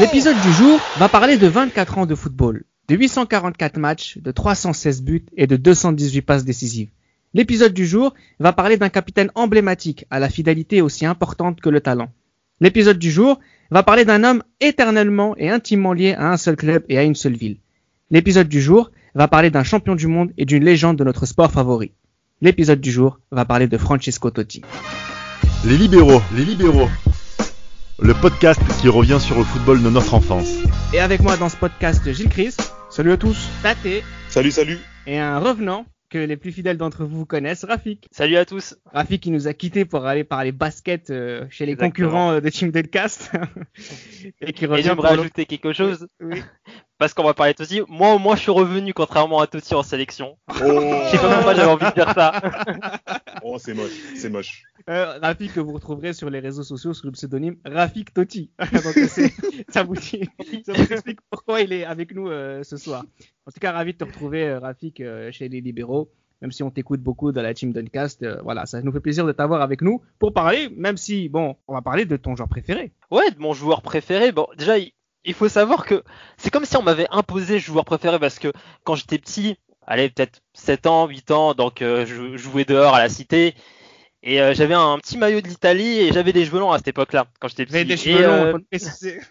L'épisode du jour va parler de 24 ans de football, de 844 matchs, de 316 buts et de 218 passes décisives. L'épisode du jour va parler d'un capitaine emblématique à la fidélité aussi importante que le talent. L'épisode du jour va parler d'un homme éternellement et intimement lié à un seul club et à une seule ville. L'épisode du jour va parler d'un champion du monde et d'une légende de notre sport favori. L'épisode du jour va parler de Francesco Totti. Les libéraux, les libéraux. Le podcast qui revient sur le football de notre enfance. Et avec moi dans ce podcast, Gilles Chris, Salut à tous. Tate Salut, salut. et un revenant que les plus fidèles d'entre vous connaissent, Rafik. Salut à tous. Rafik qui nous a quittés pour aller parler basket euh, chez les Exactement. concurrents euh, de Team Delcast. et qui Et revient j'aimerais pour le- ajouter quelque chose, Oui. Parce qu'on va parler de Totti. Moi, au moins, je suis revenu, contrairement à Totti en sélection. Oh, Je sais pas pourquoi j'avais envie de dire ça. oh c'est moche, c'est moche. Euh, Rafik que vous retrouverez sur les réseaux sociaux sous le pseudonyme Rafik Totti. Donc euh, ça vous dit, ça vous explique pourquoi il est avec nous euh, ce soir. En tout cas, ravi de te retrouver euh, Rafik euh, chez les libéraux. Même si on t'écoute beaucoup dans la team Duncast, euh, voilà, ça nous fait plaisir de t'avoir avec nous pour parler, même si, bon, on va parler de ton joueur préféré. Ouais, de mon joueur préféré. Bon, déjà, il il faut savoir que c'est comme si on m'avait imposé joueur préféré parce que quand j'étais petit, allez, peut-être 7 ans, 8 ans, donc euh, je jouais dehors à la cité. Et euh, j'avais un petit maillot de l'Italie et j'avais des cheveux longs à cette époque-là, quand j'étais petit. des Et, cheveux longs, euh, le préciser.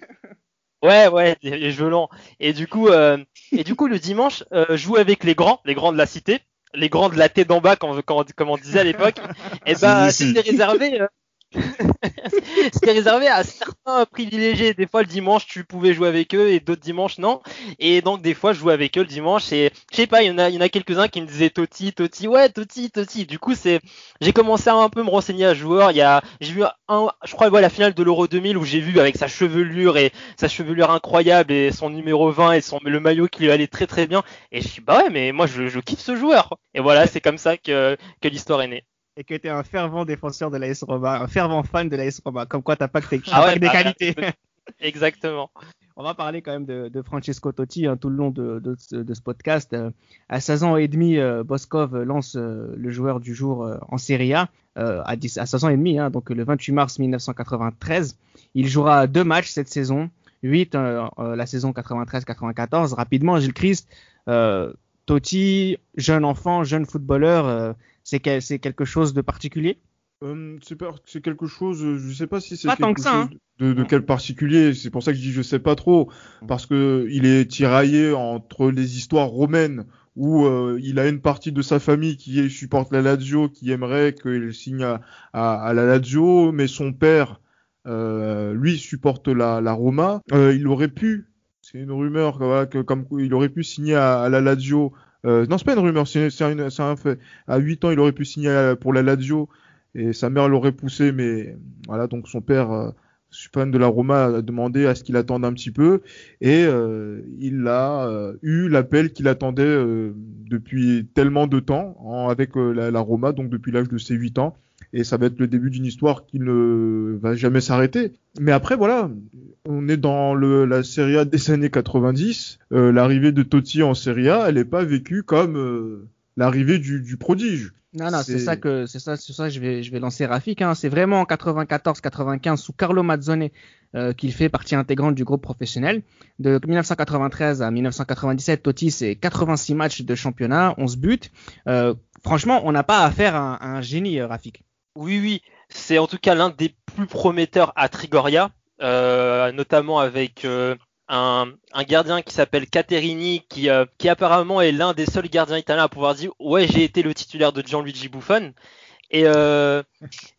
Ouais, ouais, des, des cheveux longs. Et du coup, euh, et du coup, le dimanche, euh, jouais avec les grands, les grands de la cité, les grands de la tête d'en bas, comme, comme, comme on disait à l'époque. Et bah, c'était réservé. euh, c'était réservé à certains privilégiés. Des fois, le dimanche, tu pouvais jouer avec eux et d'autres dimanches, non. Et donc, des fois, je jouais avec eux le dimanche et je sais pas, il y en a, quelques-uns qui me disaient Totti, Totti, ouais, Totti, Totti. Du coup, c'est, j'ai commencé à un peu me renseigner à joueur. Il j'ai vu un, je crois, la finale de l'Euro 2000 où j'ai vu avec sa chevelure et sa chevelure incroyable et son numéro 20 et son, le maillot qui lui allait très très bien. Et je suis, bah ouais, mais moi, je, je kiffe ce joueur. Et voilà, c'est comme ça que l'histoire est née. Et que t'es un fervent défenseur de l'AS Roma, un fervent fan de l'AS Roma. Comme quoi, t'as pas que, Ah ouais, pas que des bah, qualités. Exactement. On va parler quand même de, de Francesco Totti hein, tout le long de, de, ce- de ce podcast. Euh, à 16 ans et demi, euh, Boskov lance euh, le joueur du jour euh, en Serie A à, 10 à 16 ans et demi, hein, donc le 28 mars 1993. Il jouera deux matchs cette saison, 8 euh, euh, la saison 93-94. Rapidement, Gilles Christ, Totti, jeune enfant, jeune footballeur, c'est quel- c'est quelque chose de particulier? Euh, c'est pas- c'est quelque chose, euh, je sais pas si c'est Pas tant que ça, hein. de, de quel particulier. C'est pour ça que je dis je sais pas trop, parce que il est tiraillé entre les histoires romaines où euh, il a une partie de sa famille qui supporte la Lazio, qui aimerait qu'il signe à, à, à la Lazio, mais son père, euh, lui, supporte la, la Roma. Euh, il aurait pu, c'est une rumeur, voilà, que comme il aurait pu signer à, à la Lazio. Euh, non, c'est pas une rumeur, c'est un, fait. À 8 ans, il aurait pu signer à- pour la Lazio et sa mère l'aurait poussé, mais voilà, donc son père, euh, fan de la Roma, a demandé à ce qu'il attende un petit peu, et euh, il a euh, eu l'appel qu'il attendait euh, depuis tellement de temps avec euh, la, la Roma, donc depuis l'âge de ses 8 ans, et ça va être le début d'une histoire qui ne va jamais s'arrêter. Mais après, voilà, on est dans le, la Serie A des années 90, euh, l'arrivée de Totti en Serie A, elle n'est pas vécue comme euh, l'arrivée du, du prodige. Non, non, c'est ça que c'est ça, c'est ça que je vais je vais lancer Rafik. Hein. C'est vraiment en 94-95 sous Carlo Mazzone euh, qu'il fait partie intégrante du groupe professionnel. De 1993 à 1997, Totti c'est 86 matchs de championnat, 11 buts. Euh, franchement, on n'a pas affaire à un, à un génie, Rafik. Oui, oui, c'est en tout cas l'un des plus prometteurs à Trigoria, euh, notamment avec euh, un, gardien qui s'appelle Caterini, qui, euh, qui apparemment est l'un des seuls gardiens italiens à pouvoir dire ouais j'ai été le titulaire de Gianluigi Buffon. Et, euh,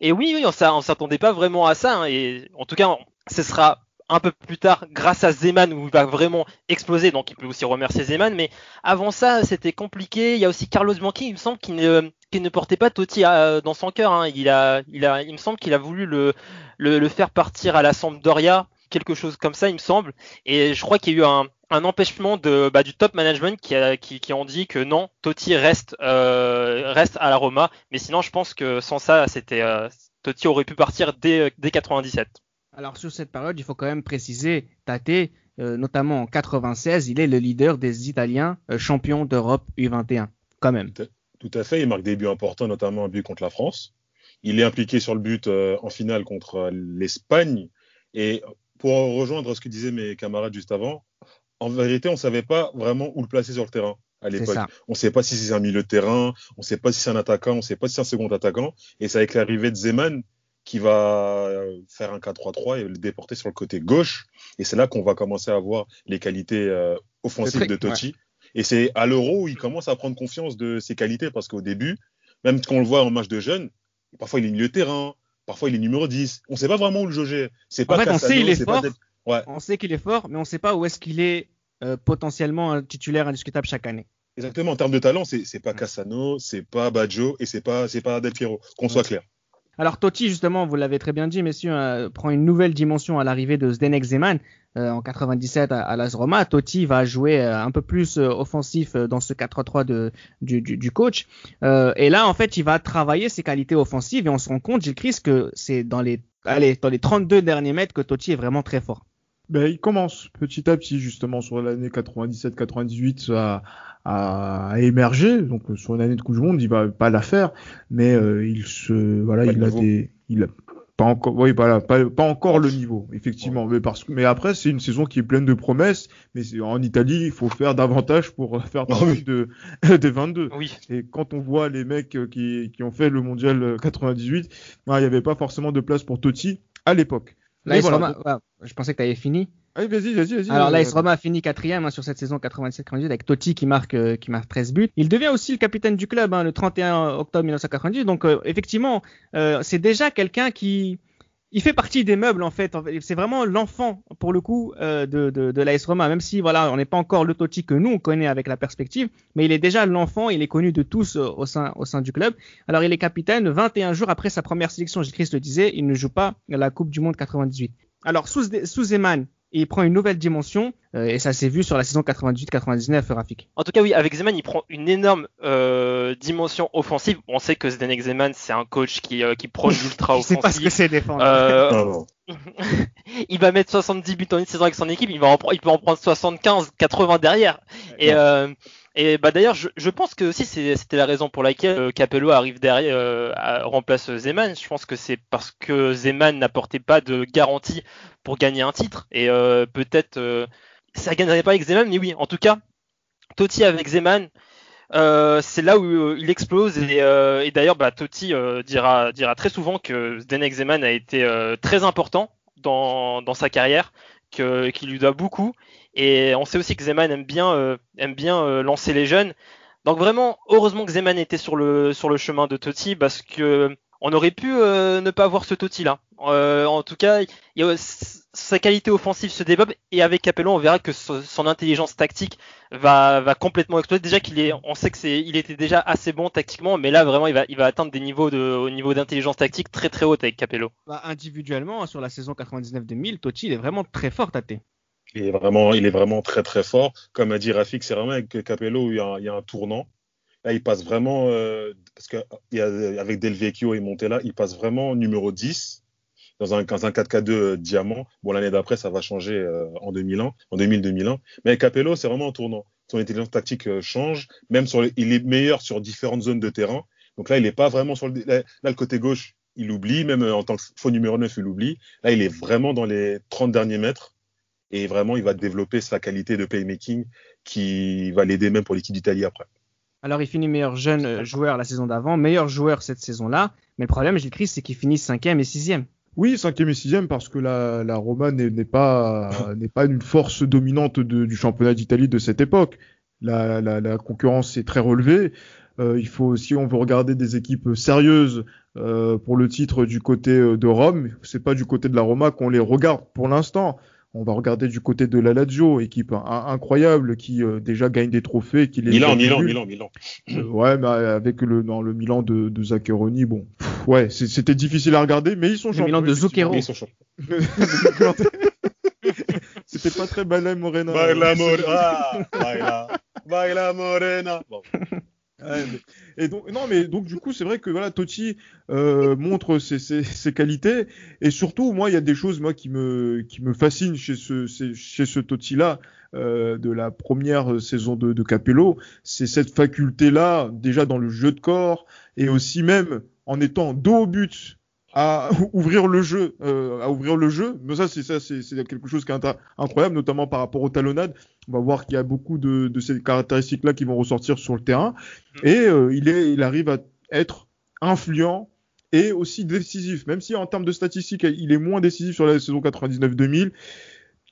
et oui, oui, on s'a- on s'attendait pas vraiment à ça. hein, et en tout cas, ce sera un peu plus tard grâce à Zeman où il va vraiment exploser. Donc il peut aussi remercier Zeman. Mais avant ça, c'était compliqué. Il y a aussi Carlos Bianchi, il me semble, qui ne, portait pas Totti euh, dans son cœur. hein. Il, a, il, a, il me semble qu'il a voulu le, faire partir à la Sampdoria, quelque chose comme ça, il me semble. Et je crois qu'il y a eu un, empêchement de, bah, du top management qui, a, qui, qui ont dit que non, Totti reste, euh, reste à la Roma. Mais sinon, je pense que sans ça, c'était euh, Totti aurait pu partir dès, dès 97. Alors sur cette période, il faut quand même préciser, Tate, euh, notamment en 96, il est le leader des Italiens euh, champions d'Europe U21, quand même. Tout à fait, il marque des buts importants, notamment un but contre la France. Il est impliqué sur le but euh, en finale contre euh, l'Espagne. Et pour rejoindre ce que disaient mes camarades juste avant, en vérité, on ne savait pas vraiment où le placer sur le terrain à l'époque. On ne sait pas si c'est un milieu de terrain, on ne sait pas si c'est un attaquant, on ne sait pas si c'est un second attaquant. Et c'est avec l'arrivée de Zeman qui va euh, faire un 4-3-3 et le déporter sur le côté gauche. Et c'est là qu'on va commencer à voir les qualités euh, offensives de Totti. Et c'est à l'euro où il commence à prendre confiance de ses qualités parce qu'au début, même quand on le voit en match de jeunes, parfois il est milieu de terrain, parfois il est numéro 10. On ne sait pas vraiment où le jauger. C'est pas en fait, on sait qu'il est, fort. On sait qu'il est fort, mais on ne sait pas où est-ce qu'il est euh, potentiellement un titulaire indiscutable chaque année. Exactement. En termes de talent, c'est pas Cassano, c'est pas Baggio et c'est pas c'est pas Del Piero. Qu'on soit clair. Alors Totti, justement, vous l'avez très bien dit, messieurs, euh, prend une nouvelle dimension à l'arrivée de Zdenek Zeman euh, en 97 à, à l'AS Roma. Totti va jouer euh, un peu plus offensif dans ce 4-3 du, du, du, coach. et là, en fait, il va travailler ses qualités offensives et on se rend compte, Gilles Christ, que c'est dans les, allez, dans les 32 derniers mètres que Totti est vraiment très fort. Ben, il commence petit à petit, justement, sur l'année 97-98 à à, émerger. Donc sur une année de Coupe du Monde, il va pas la faire, mais euh, il se voilà, il a des, il a pas encore, oui, voilà, pas, pas encore le niveau, effectivement. Mais parce mais après c'est une saison qui est pleine de promesses. Mais en Italie, il faut faire davantage pour faire ah partie de des 22. Oui. Et quand on voit les mecs qui, qui ont fait le mondial 98, ben, il n'y avait pas forcément de place pour Totti à l'époque. Là, voilà. je pensais que tu avais fini. Ah vas-y, vas-y, vas-y. Alors là, Roma a fini quatrième hein, sur cette saison 97-98 avec Totti qui marque, euh, qui marque 13 buts. Il devient aussi le capitaine du club hein, le 31 octobre 1998. Donc euh, effectivement, euh, c'est déjà quelqu'un qui, il fait partie des meubles en fait. C'est vraiment l'enfant pour le coup de, de, de l'AS Roma, même si voilà, on n'est pas encore le que nous on connaît avec la perspective, mais il est déjà l'enfant, il est connu de tous au sein au sein du club. Alors il est capitaine 21 jours après sa première sélection. Christ le disait, il ne joue pas la Coupe du Monde 98. Alors sous, sous Eman, il prend une nouvelle dimension euh, et ça s'est vu sur la saison 98-99 Rafik. En tout cas oui, avec Zeman il prend une énorme euh, dimension offensive. On sait que Zdenek Zeman c'est un coach qui, euh, qui prône l'ultra offensif. Je sais pas ce que c'est défendre. Euh, il va mettre 70 buts en une saison avec son équipe, il, va en, il peut en prendre 75, 80 derrière. Et, euh, et bah d'ailleurs, je, je, pense que aussi c'était la raison pour laquelle euh, Capello arrive derrière, euh, à, remplace Zeman. Je pense que c'est parce que Zeman n'apportait pas de garantie pour gagner un titre. Et euh, peut-être euh, ça gagnerait pas avec Zeman, mais oui, en tout cas, Totti avec Zeman, euh, c'est là où il explose. Et, et d'ailleurs, bah, Totti dira, très souvent que Zdenek Zeman a été très important dans, sa carrière, qu'il lui doit beaucoup. Et on sait aussi que Zeman aime bien, euh, aime bien euh, lancer les jeunes. Donc vraiment, heureusement que Zeman était sur le, sur le chemin de Totti parce que on aurait pu euh, ne pas avoir ce Totti là. en tout cas, sa qualité offensive se développe et avec Capello, on verra que son intelligence tactique va, va complètement exploser. Déjà qu'il est, on sait que c'est, il était déjà assez bon tactiquement, mais là vraiment, il va, il va atteindre des niveaux de, au niveau d'intelligence tactique très très haut avec Capello. Bah, individuellement, sur la saison 99-2000, Totti il est vraiment très fort, Tate. Il est vraiment, il est vraiment très très fort. Comme a dit Rafik, c'est vraiment avec Capello il y a, il y a un tournant. Là, il passe vraiment, euh, parce qu'avec Del Vecchio et Montella, il passe vraiment numéro 10 dans un, dans un 4K2 euh, diamant. Bon, l'année d'après, ça va changer euh, en 2001, en 2000-2001. Mais Capello, c'est vraiment un tournant. Son intelligence tactique change. Même sur il est meilleur sur différentes zones de terrain. Donc là, il n'est pas vraiment sur le, là, le côté gauche, il oublie. Même en tant que faux numéro 9, il oublie. Là, il est vraiment dans les 30 derniers mètres et vraiment il va développer sa qualité de playmaking qui va l'aider même pour l'équipe d'Italie après. Alors il finit meilleur jeune euh, joueur la saison d'avant, meilleur joueur cette saison-là, mais le problème, Gilles Christ, c'est qu'il finit cinquième et sixième. Oui, cinquième et sixième parce que la, la Roma n'est pas n'est pas une force dominante de, du championnat d'Italie de cette époque. La, la, la concurrence est très relevée. Euh, il faut aussi, on veut regarder des équipes sérieuses euh, pour le titre du côté de Rome. C'est pas du côté de la Roma qu'on les regarde pour l'instant. On va regarder du côté de la Lazio, équipe incroyable qui euh, déjà gagne des trophées. Qui les Milan, Milan, Milan, Milan, euh, ouais, mais avec le dans le Milan de, de Zaccheroni, bon, ouais, c'était difficile à regarder, mais ils sont champions. Milan de Zucchero. Ils sont champions. C'était pas très Baila Morena. Baila Morena. Baila, baila Morena. Bon et donc non mais donc du coup c'est vrai que voilà Totti euh, montre ses, ses, ses, qualités et surtout moi il y a des choses moi qui me qui me fascinent chez ce chez ce Totti là euh, de la première saison de, de Capello c'est cette faculté là déjà dans le jeu de corps et aussi même en étant dos au but à ouvrir le jeu, euh, à ouvrir le jeu. Mais ça, c'est ça, c'est quelque chose qui est incroyable, notamment par rapport aux talonnades. On va voir qu'il y a beaucoup de, de ces caractéristiques-là qui vont ressortir sur le terrain. Mm. Et euh, il est, il arrive à être influent et aussi décisif. Même si en termes de statistiques, il est moins décisif sur la saison 99-2000.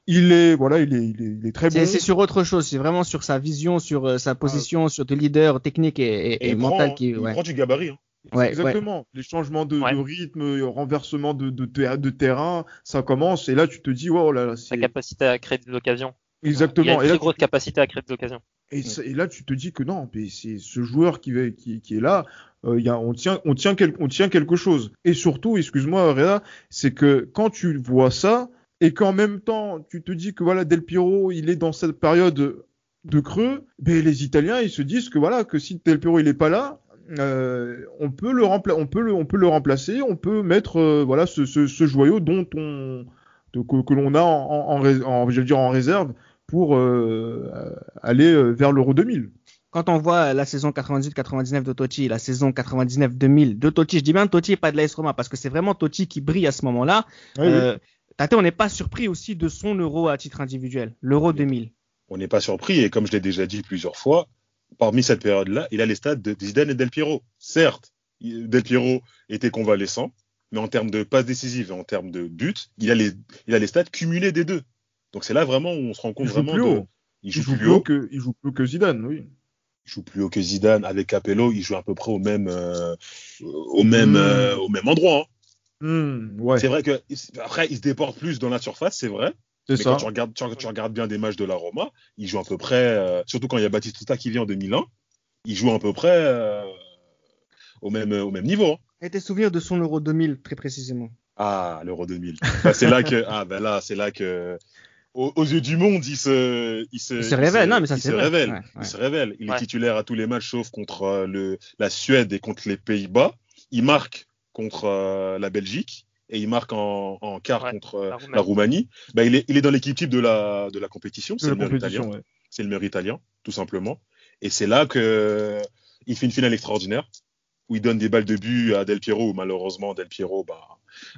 Il est, voilà, il est, il est, il est très bon. C'est sur autre chose. C'est vraiment sur sa vision, sur euh, sa position, ah. sur des leaders techniques et, et, et mental qui. Il prend du gabarit. Hein. Ouais, Exactement. Les changements de, de rythme, renversement de, de, de, terrain, ça commence. Et là, tu te dis, wow, là, là Sa capacité à créer des occasions. Exactement. Il a une très grosse capacité à créer des occasions. Et, et, là, tu te dis que non, c'est ce joueur qui, qui, qui est là. Euh, y a, on tient, on tient, quel, on tient quelque chose. Et surtout, excuse-moi, Réa, c'est que quand tu vois ça et qu'en même temps, tu te dis que voilà, Del Piero, il est dans cette période de creux, ben les Italiens, ils se disent que voilà, que si Del Piero il est pas là, euh, on peut le on peut le, on peut le remplacer, on peut mettre euh, voilà ce, ce, ce, joyau dont on que, que l'on a en, en, en, je veux dire en réserve pour euh, aller euh, vers l'Euro 2000. Quand on voit la saison 98-99 de Totti, la saison 99-2000 de Totti, je dis bien Totti et pas de l'AS Roma parce que c'est vraiment Totti qui brille à ce moment-là. Oui, euh, Tate, on n'est pas surpris aussi de son euro à titre individuel, l'euro 2000. On n'est pas surpris et comme je l'ai déjà dit plusieurs fois, parmi cette période-là, il a les stades de Zidane et Del Piero. Certes, Del Piero était convalescent, mais en termes de passes décisives et en termes de buts, il a les, il a les stats cumulés des deux. Donc c'est là vraiment où on se rend compte il vraiment. Plus haut. Il, joue, plus, haut que, il joue plus haut que Zidane, oui. Il joue plus haut que Zidane. Avec Capello, il joue à peu près au même, euh, au même, mmh. euh, au même endroit. Hein. Mmh, ouais. C'est vrai que après, il se déporte plus dans la surface, c'est vrai. Mais ça. quand tu regardes, tu, tu, regardes bien des matchs de la Roma, il joue à peu près, euh, surtout quand il y a Batistuta qui vient en 2001, il joue à peu près au, même, au même niveau. Hein. Et tes souvenirs de son Euro 2000 très précisément Ah, l'Euro 2000. bah, c'est là que, ah ben là, c'est là que, aux, aux, yeux du monde, il se, il se, il se révèle. Il se, non, mais ça c'est révèle. Ouais, ouais. Il se révèle. Il ouais. est titulaire à tous les matchs sauf contre euh, le, la Suède et contre les Pays-Bas. Il marque contre euh, la Belgique et il marque en, en quart ouais, contre la Roumanie. La Roumanie. Bah, il, est, il est dans l'équipe type de la, de la compétition. C'est le meilleur italien. Ouais. C'est le meilleur italien, tout simplement. Et c'est là que il fait une finale extraordinaire où il donne des balles de but à Del Piero. Où malheureusement, Del Piero, bah,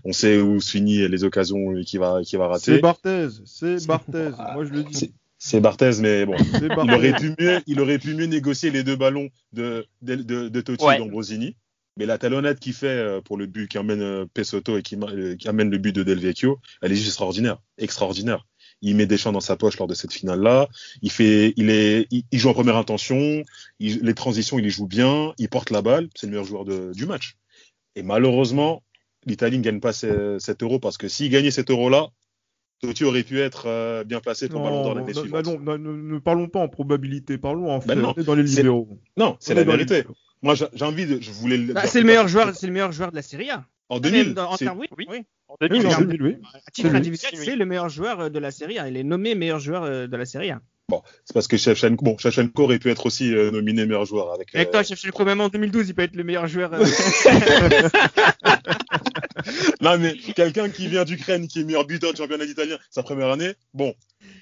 on sait où se finit les occasions qu'il va, qu'il va rater. C'est Barthez, c'est Barthez. Moi, je le dis. C'est Barthez, mais bon, il aurait pu mieux, il aurait pu mieux négocier les deux ballons de, de, de, de Totti ouais. et d'Ambrosini. Mais la talonnade qu'il fait euh, pour le but qui amène euh, Pesotto et qui, euh, qui, amène le but de Del Vecchio, elle est juste extraordinaire, extraordinaire. Il met des champs dans sa poche lors de cette finale-là. Il fait, il est, il, il joue en première intention. Il, les transitions, il les joue bien. Il porte la balle. C'est le meilleur joueur de, du match. Et malheureusement, l'Italie ne gagne pas cet euro parce que s'il gagnait cet euro-là, Totti aurait pu être euh, bien placé pour Ballon d'Or l'année suivante. Non, non, ne, ne, parlons pas en probabilité, parlons en fait ben non, dans les libéraux. Non, c'est la vérité. Moi, j'ai envie de, je voulais. Bah, c'est le meilleur joueur, c'est le meilleur joueur de la Serie A. En 2000. En termes, oui, oui. oui. En 2000, oui, en 2000 oui. À titre individuel, c'est le meilleur joueur de la Serie A. Il est nommé meilleur joueur euh, de la Serie A. Bon, c'est parce que Shevchenko, bon, Shevchenko aurait pu être aussi euh, nominé meilleur joueur avec. Avec euh... toi, Shevchenko, même en 2012, il peut être le meilleur joueur. Euh... non, mais quelqu'un qui vient d'Ukraine, qui est meilleur buteur du championnat italien sa première année, bon,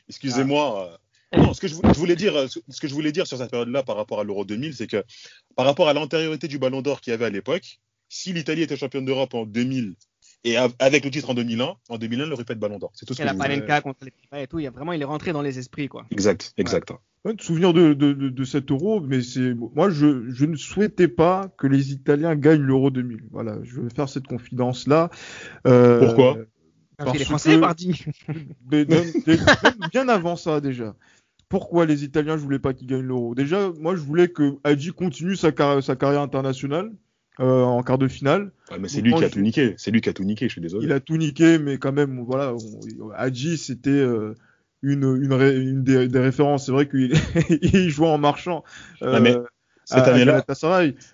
excusez-moi. Ah. Non, ce que je voulais dire, euh, ce que je voulais dire sur cette période-là par rapport à l'Euro 2000, c'est que par rapport à l'antériorité du Ballon d'Or qu'il y avait à l'époque, si l'Italie était championne d'Europe en 2000 et avec le titre en 2001, en 2001, il aurait pas de Ballon d'Or. C'est tout ce que la Panenka contre les et tout, il y a vraiment, il est rentré dans les esprits, quoi. Exact, exact. Ouais. Souvenir de, de, de, de, cet euro, mais c'est moi je, je ne souhaitais pas que les Italiens gagnent l'euro 2000. Voilà, je vais faire cette confidence là. Euh, Pourquoi? Parce que les Français, pardi. bien avant ça déjà. Pourquoi les Italiens je voulais pas qu'ils gagnent l'euro? Déjà, moi je voulais que Hadji continue sa carrière internationale. Euh, en quart de finale. Mais c'est lui qui a tout niqué. C'est lui qui a tout niqué. Je suis désolé. Il a tout niqué, mais quand même, voilà, Hadji c'était euh, une, une, ré, une des, des, références. C'est vrai qu'il il jouait en marchant. Euh, ah, mais cette année-là.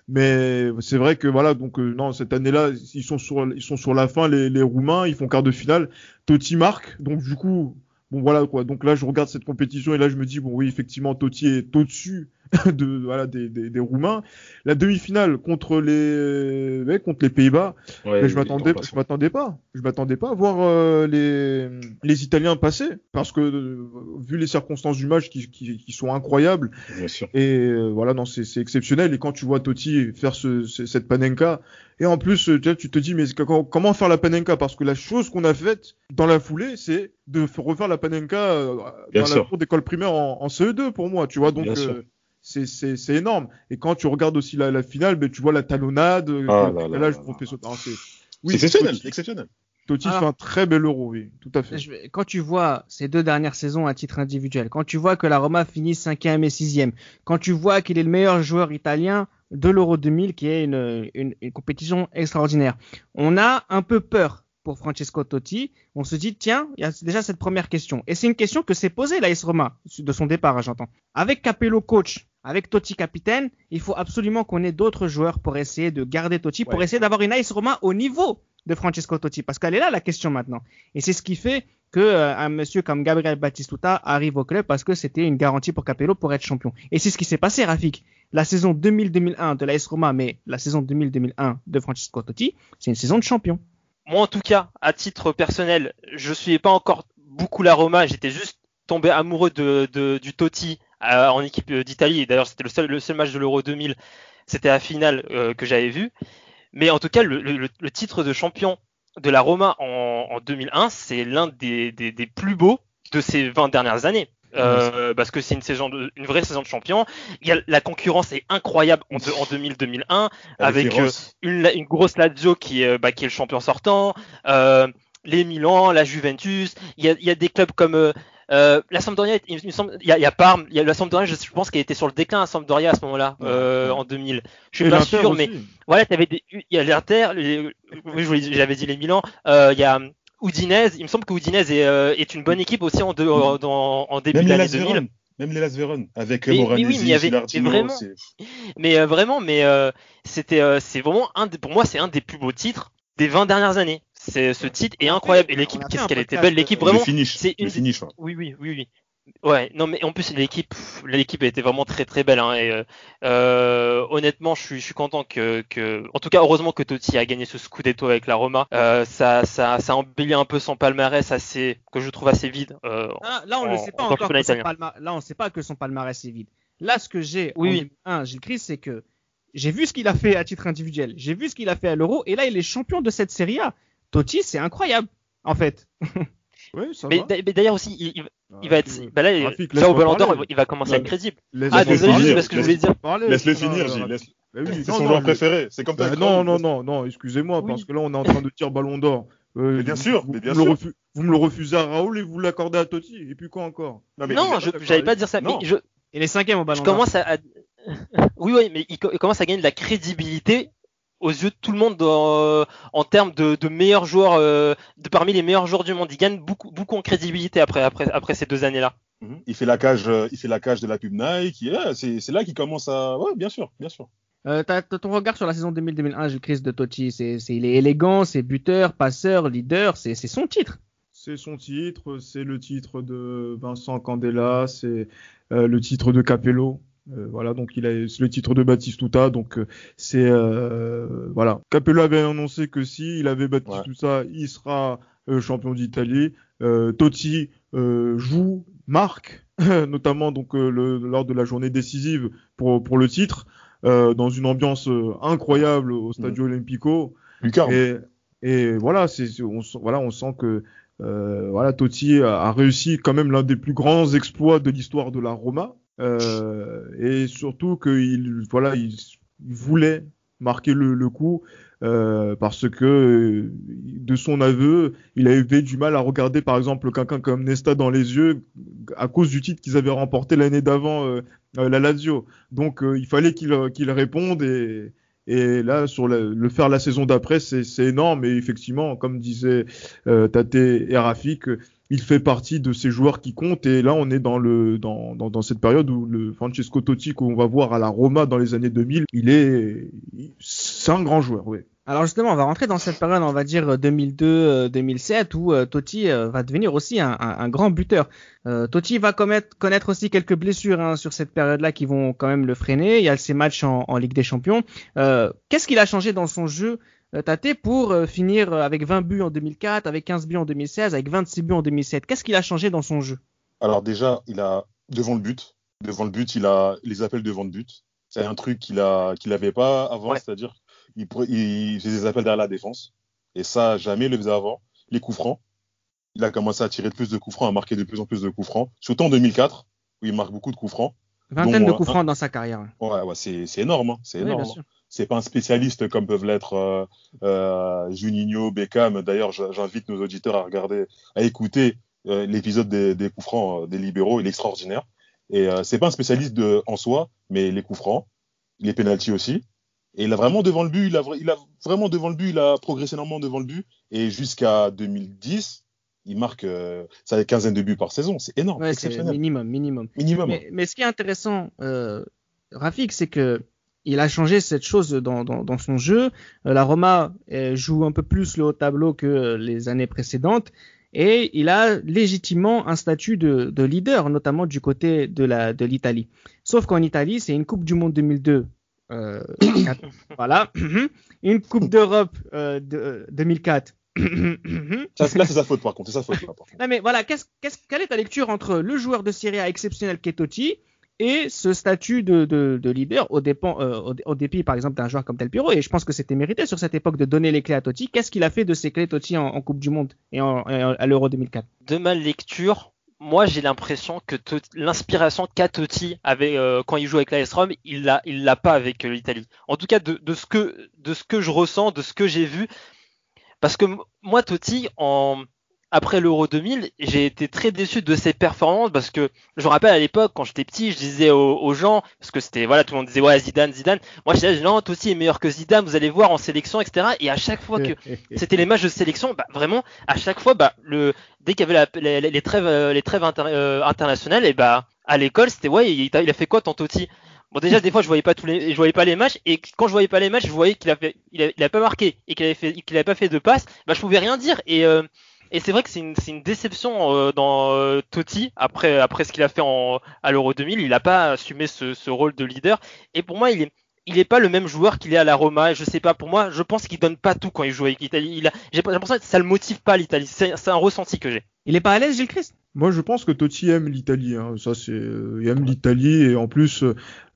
Mais c'est vrai que voilà, donc euh, non, cette année-là, ils sont sur, ils sont sur la fin, les, les Roumains, ils font quart de finale. Totti marque, donc du coup, bon voilà quoi. Donc là, je regarde cette compétition et là, je me dis bon oui, effectivement, Totti est au-dessus de voilà des, des, des Roumains. La demi-finale contre les ouais, contre les Pays-Bas, Ouais, mais je m'attendais je m'attendais pas, je m'attendais pas à voir euh, les les Italiens passer parce que euh, vu les circonstances du match qui, qui, qui sont incroyables Bien sûr. et euh, voilà non c'est c'est exceptionnel et quand tu vois Totti faire ce, ce- cette panenka et en plus euh, tu vois, tu te dis mais comment, faire la panenka? Parce que la chose qu'on a faite dans la foulée c'est de refaire la panenka euh, Bien dans la sûr. cour d'école primaire en, en CE2 pour moi tu vois donc Bien sûr. euh, c'est énorme et quand tu regardes aussi la, la finale ben tu vois la talonnade euh, Ah le là là décalage là là. professionnel. Alors, c'est oui exceptionnel, Totti, exceptionnel. Totti Alors- fait un très bel euro oui tout à fait Je Quand tu vois ces deux dernières saisons à titre individuel, quand tu vois que la Roma finit cinquième et sixième, quand tu vois qu'il est le meilleur joueur italien de l'Euro 2000, qui est une, une, une compétition extraordinaire, on a un peu peur pour Francesco Totti. On se dit, tiens, il y a déjà cette première question. Et c'est une question que s'est posée l'AS Roma, de son départ, j'entends. Avec Capello coach, avec Totti capitaine, il faut absolument qu'on ait d'autres joueurs pour essayer de garder Totti, pour essayer d'avoir une AS Roma au niveau de Francesco Totti, parce qu'elle est là la question maintenant. Et c'est ce qui fait que euh, un monsieur comme Gabriel Batistuta arrive au club parce que c'était une garantie pour Capello pour être champion. Et c'est ce qui s'est passé, Rafik. La saison 2000-2001 de l'AS Roma, mais la saison 2000-2001 de Francesco Totti, c'est une saison de champion. Moi, en tout cas, à titre personnel, je suivais pas encore beaucoup la Roma. J'étais juste tombé amoureux de, de- du Totti euh, en équipe euh, d'Italie. D'ailleurs, c'était le seul, le seul match de l'Euro 2000. C'était la finale euh, que j'avais vue. Mais en tout cas, le, le- le titre de champion de la Roma en, en 2001, c'est l'un des, des- des plus beaux de ces 20 dernières années. Euh, parce que c'est une saison de, une vraie saison de champion. Il y a, la concurrence est incroyable en, deux- en 2000-2001 avec, une, une grosse Lazio qui est, bah, qui est le champion sortant, les Milan, la Juventus. Il y a, il y a des clubs comme euh, euh, la Sampdoria. Il me semble, il y a, il y a Parme, il y a la Sampdoria. Je, je pense qu'elle était sur le déclin à Sampdoria à ce moment-là, euh, en 2000. Je suis Et pas sûr, mais voilà, t'avais des, il y a l'Inter, oui, je vous l'ai- j'avais dit les Milan. Euh, il y a Udinese. Il me semble que Udinese est, euh, est une bonne équipe aussi en, deux- en, en- en début d'année Las 2000. Véron. Même les Las Véron. Avec Mais- mais oui, Moranesi, mais il y avait- mais vraiment- Mais euh, vraiment, mais euh, c'était, euh, c'est vraiment un, des- pour moi, c'est un des plus beaux titres des 20 dernières années. C'est ce titre est incroyable et l'équipe, qu'est-ce un qu'elle était belle. L'équipe vraiment, c'est une- finish. ouais. oui, oui, oui, oui. Ouais, non, mais en plus l'équipe, l'équipe était vraiment très très belle. Hein, et, euh, euh, honnêtement, je suis, je suis content que, que, en tout cas, heureusement que Totti a gagné ce Scudetto avec la Roma. Euh, ça, ça, ça embellit un peu son palmarès, assez, que je trouve assez vide. Euh, Ah, là, on ne sait pas en encore que son palma- Là, on sait pas que son palmarès est vide. Là, ce que j'ai Oui, en oui. 2001, Gilles Christ, c'est que j'ai vu ce qu'il a fait à titre individuel. J'ai vu ce qu'il a fait à l'Euro. Et là, il est champion de cette Serie A. Totti, c'est incroyable, en fait. Ça mais va. d'a- mais d'ailleurs aussi, il, il- il va être, bah là, au Ballon d'Or, il va commencer à être crédible. Ah, désolé, juste parce que je voulais dire. Laisse-le finir, Gilles. laisse- bah oui, C'est son non, joueur je- préféré. C'est comme Bah non, non, non, non, excusez-moi, Oui. parce que là, on est en train de dire ballon d'or. Euh, bien vous- sûr, vous, mais bien vous me le sûr. refu- vous me le refusez à Raoul et vous l'accordez à Totti. Et puis quoi encore? Non, mais- Non, je, j'allais pas dire ça, mais je, Il est cinquième au je Ballon d'Or. commence à, oui, oui, mais il commence à gagner de la crédibilité aux yeux de tout le monde dans- en termes de, de meilleurs joueurs, euh, de parmi les meilleurs joueurs du monde. Il gagne beaucoup, beaucoup en crédibilité après, après, après ces deux années-là. Mhm. Il fait la cage, euh, il fait la cage de la pub Nike. C'est là qu'il commence à. Ouais, bien sûr, bien sûr. Euh, ton regard sur la saison 2000-2001, Gilles Christ de Totti. C'est, il est élégant, c'est buteur, passeur, leader. C'est, c'est son titre. C'est son titre, c'est le titre de Vincent Candela, c'est euh, le titre de Capello. Euh, voilà, donc il a le titre de Batistuta, donc euh, c'est euh, voilà. Capello avait annoncé que si il avait Batistuta, il sera euh, champion d'Italie. Euh, Totti euh, joue, marque, notamment donc euh, le- lors de la journée décisive pour pour le titre, euh, dans une ambiance euh, incroyable au Stadio Olimpico. Lucarne. Et, et voilà, c'est, on, voilà, on sent que euh, voilà, Totti a, a réussi quand même l'un des plus grands exploits de l'histoire de la Roma. Euh, et surtout qu'il voilà, il, voulait marquer le, le coup euh, parce que euh, de son aveu, il avait du mal à regarder par exemple quelqu'un comme Nesta dans les yeux à cause du titre qu'ils avaient remporté l'année d'avant euh, euh, la Lazio. Donc euh, il fallait qu'il qu'il réponde et et là, sur le, le faire la saison d'après, c'est énorme. Et effectivement, comme disait Tate et Rafik, il fait partie de ces joueurs qui comptent. Et là, on est dans le dans, dans, cette période où le Francesco Totti qu'on va voir à la Roma dans les années 2000, il est c'est un grand joueur, oui. Alors justement, on va rentrer dans cette période, on va dire 2002-2007, où euh, Totti euh, va devenir aussi un, un- grand buteur. Euh, Totti va commettre- connaître aussi quelques blessures hein, sur cette période-là qui vont quand même le freiner. Il y a ses matchs en, Ligue des Champions. Euh, Qu'est-ce qu'il a changé dans son jeu, euh, Tate, pour euh, finir avec 20 buts en 2004, avec 15 buts en 2016, avec 26 buts en 2007 Qu'est-ce qu'il a changé dans son jeu? Alors déjà, il a devant le but, devant le but, il a les appels devant le but. C'est un truc qu'il a qu'il avait pas avant, Ouais. c'est-à-dire il, il faisait des appels derrière la défense. Et ça, jamais il le faisait avant. Les coups francs, il a commencé à tirer de plus de coups francs, à marquer de plus en plus de coups francs. Surtout en 2004, où il marque beaucoup de coups francs. Vingtaine de coups euh, francs dans sa carrière. Ouais, ouais, c'est énorme, hein, c'est Oui, énorme. bien hein. C'est pas un spécialiste comme peuvent l'être euh, euh, Juninho, Beckham. D'ailleurs, j'invite nos auditeurs à regarder, à écouter euh, l'épisode des, des coups francs euh, des libéraux. Il est extraordinaire. Et c'est pas un spécialiste de, en soi, mais les coups francs, les pénalties aussi. Et il a vraiment devant le but, il a, vra- il a vraiment devant le but, il a progressé énormément devant le but. Et jusqu'à 2010, il marque euh, sa quinzaine de buts par saison. C'est énorme, Ouais, c'est minimum, minimum. Minimum. Mais, mais ce qui est intéressant, euh, Rafik, c'est que il a changé cette chose dans, dans, dans son jeu. Euh, la Roma euh, joue un peu plus le haut tableau que les années précédentes. Et il a légitimement un statut de, de leader, notamment du côté de la de l'Italie. Sauf qu'en Italie, c'est une Coupe du Monde 2002. Euh, voilà. Une Coupe d'Europe euh, de, euh, 2004. Ça, là, c'est sa faute, par contre. C'est sa faute, par contre. Non mais voilà, qu'est-ce, qu'est-ce, quelle est ta lecture entre le joueur de Serie A exceptionnel qu'est Totti et ce statut de, de, de leader euh, au, dépit par exemple d'un joueur comme Del Piero et je pense que c'était mérité sur cette époque de donner les clés à Totti. Qu'est-ce qu'il a fait de ces clés Totti en, Coupe du Monde et, à l'Euro 2004 de ma lecture, moi j'ai l'impression que l'inspiration qu'a Totti avait euh, quand il joue avec l'AS Rome, il l'a, il l'a pas avec euh, l'Italie. En tout cas, de, ce que de ce que je ressens, de ce que j'ai vu, parce que moi Totti, en après l'Euro 2000, j'ai été très déçu de ses performances parce que je me rappelle à l'époque quand j'étais petit, je disais aux, aux gens parce que c'était voilà tout le monde disait ouais Zidane Zidane. Moi je disais non Totti est meilleur que Zidane, vous allez voir en sélection etc. Et à chaque fois que c'était les matchs de sélection, bah, vraiment, à chaque fois, bah, le, dès qu'il y avait la- les, les trêves, euh, les trêves inter- euh, internationales, et bah, à l'école, c'était ouais, il, a fait quoi, ton Totti Bon, déjà, des fois, je voyais pas tous les, je voyais pas les matchs, et quand je voyais pas les matchs, je voyais qu'il a fait, il a, il a pas marqué, et qu'il avait fait, qu'il avait pas fait de passe, bah, je pouvais rien dire, et, euh, et c'est vrai que c'est une, c'est une déception euh, dans euh, Totti après après ce qu'il a fait en, à l'Euro 2000. Il n'a pas assumé ce, ce rôle de leader. Et pour moi, il est il est pas le même joueur qu'il est à la Roma. Je sais pas. Pour moi, je pense qu'il donne pas tout quand il joue avec l'Italie. Il a, j'ai l'impression que ça le motive pas l'Italie. C'est, c'est un ressenti que j'ai. Il est pas à l'aise Gilles Christ Moi, je pense que Totti aime l'Italie. Hein. Ça, c'est, euh, il aime l'Italie et en plus,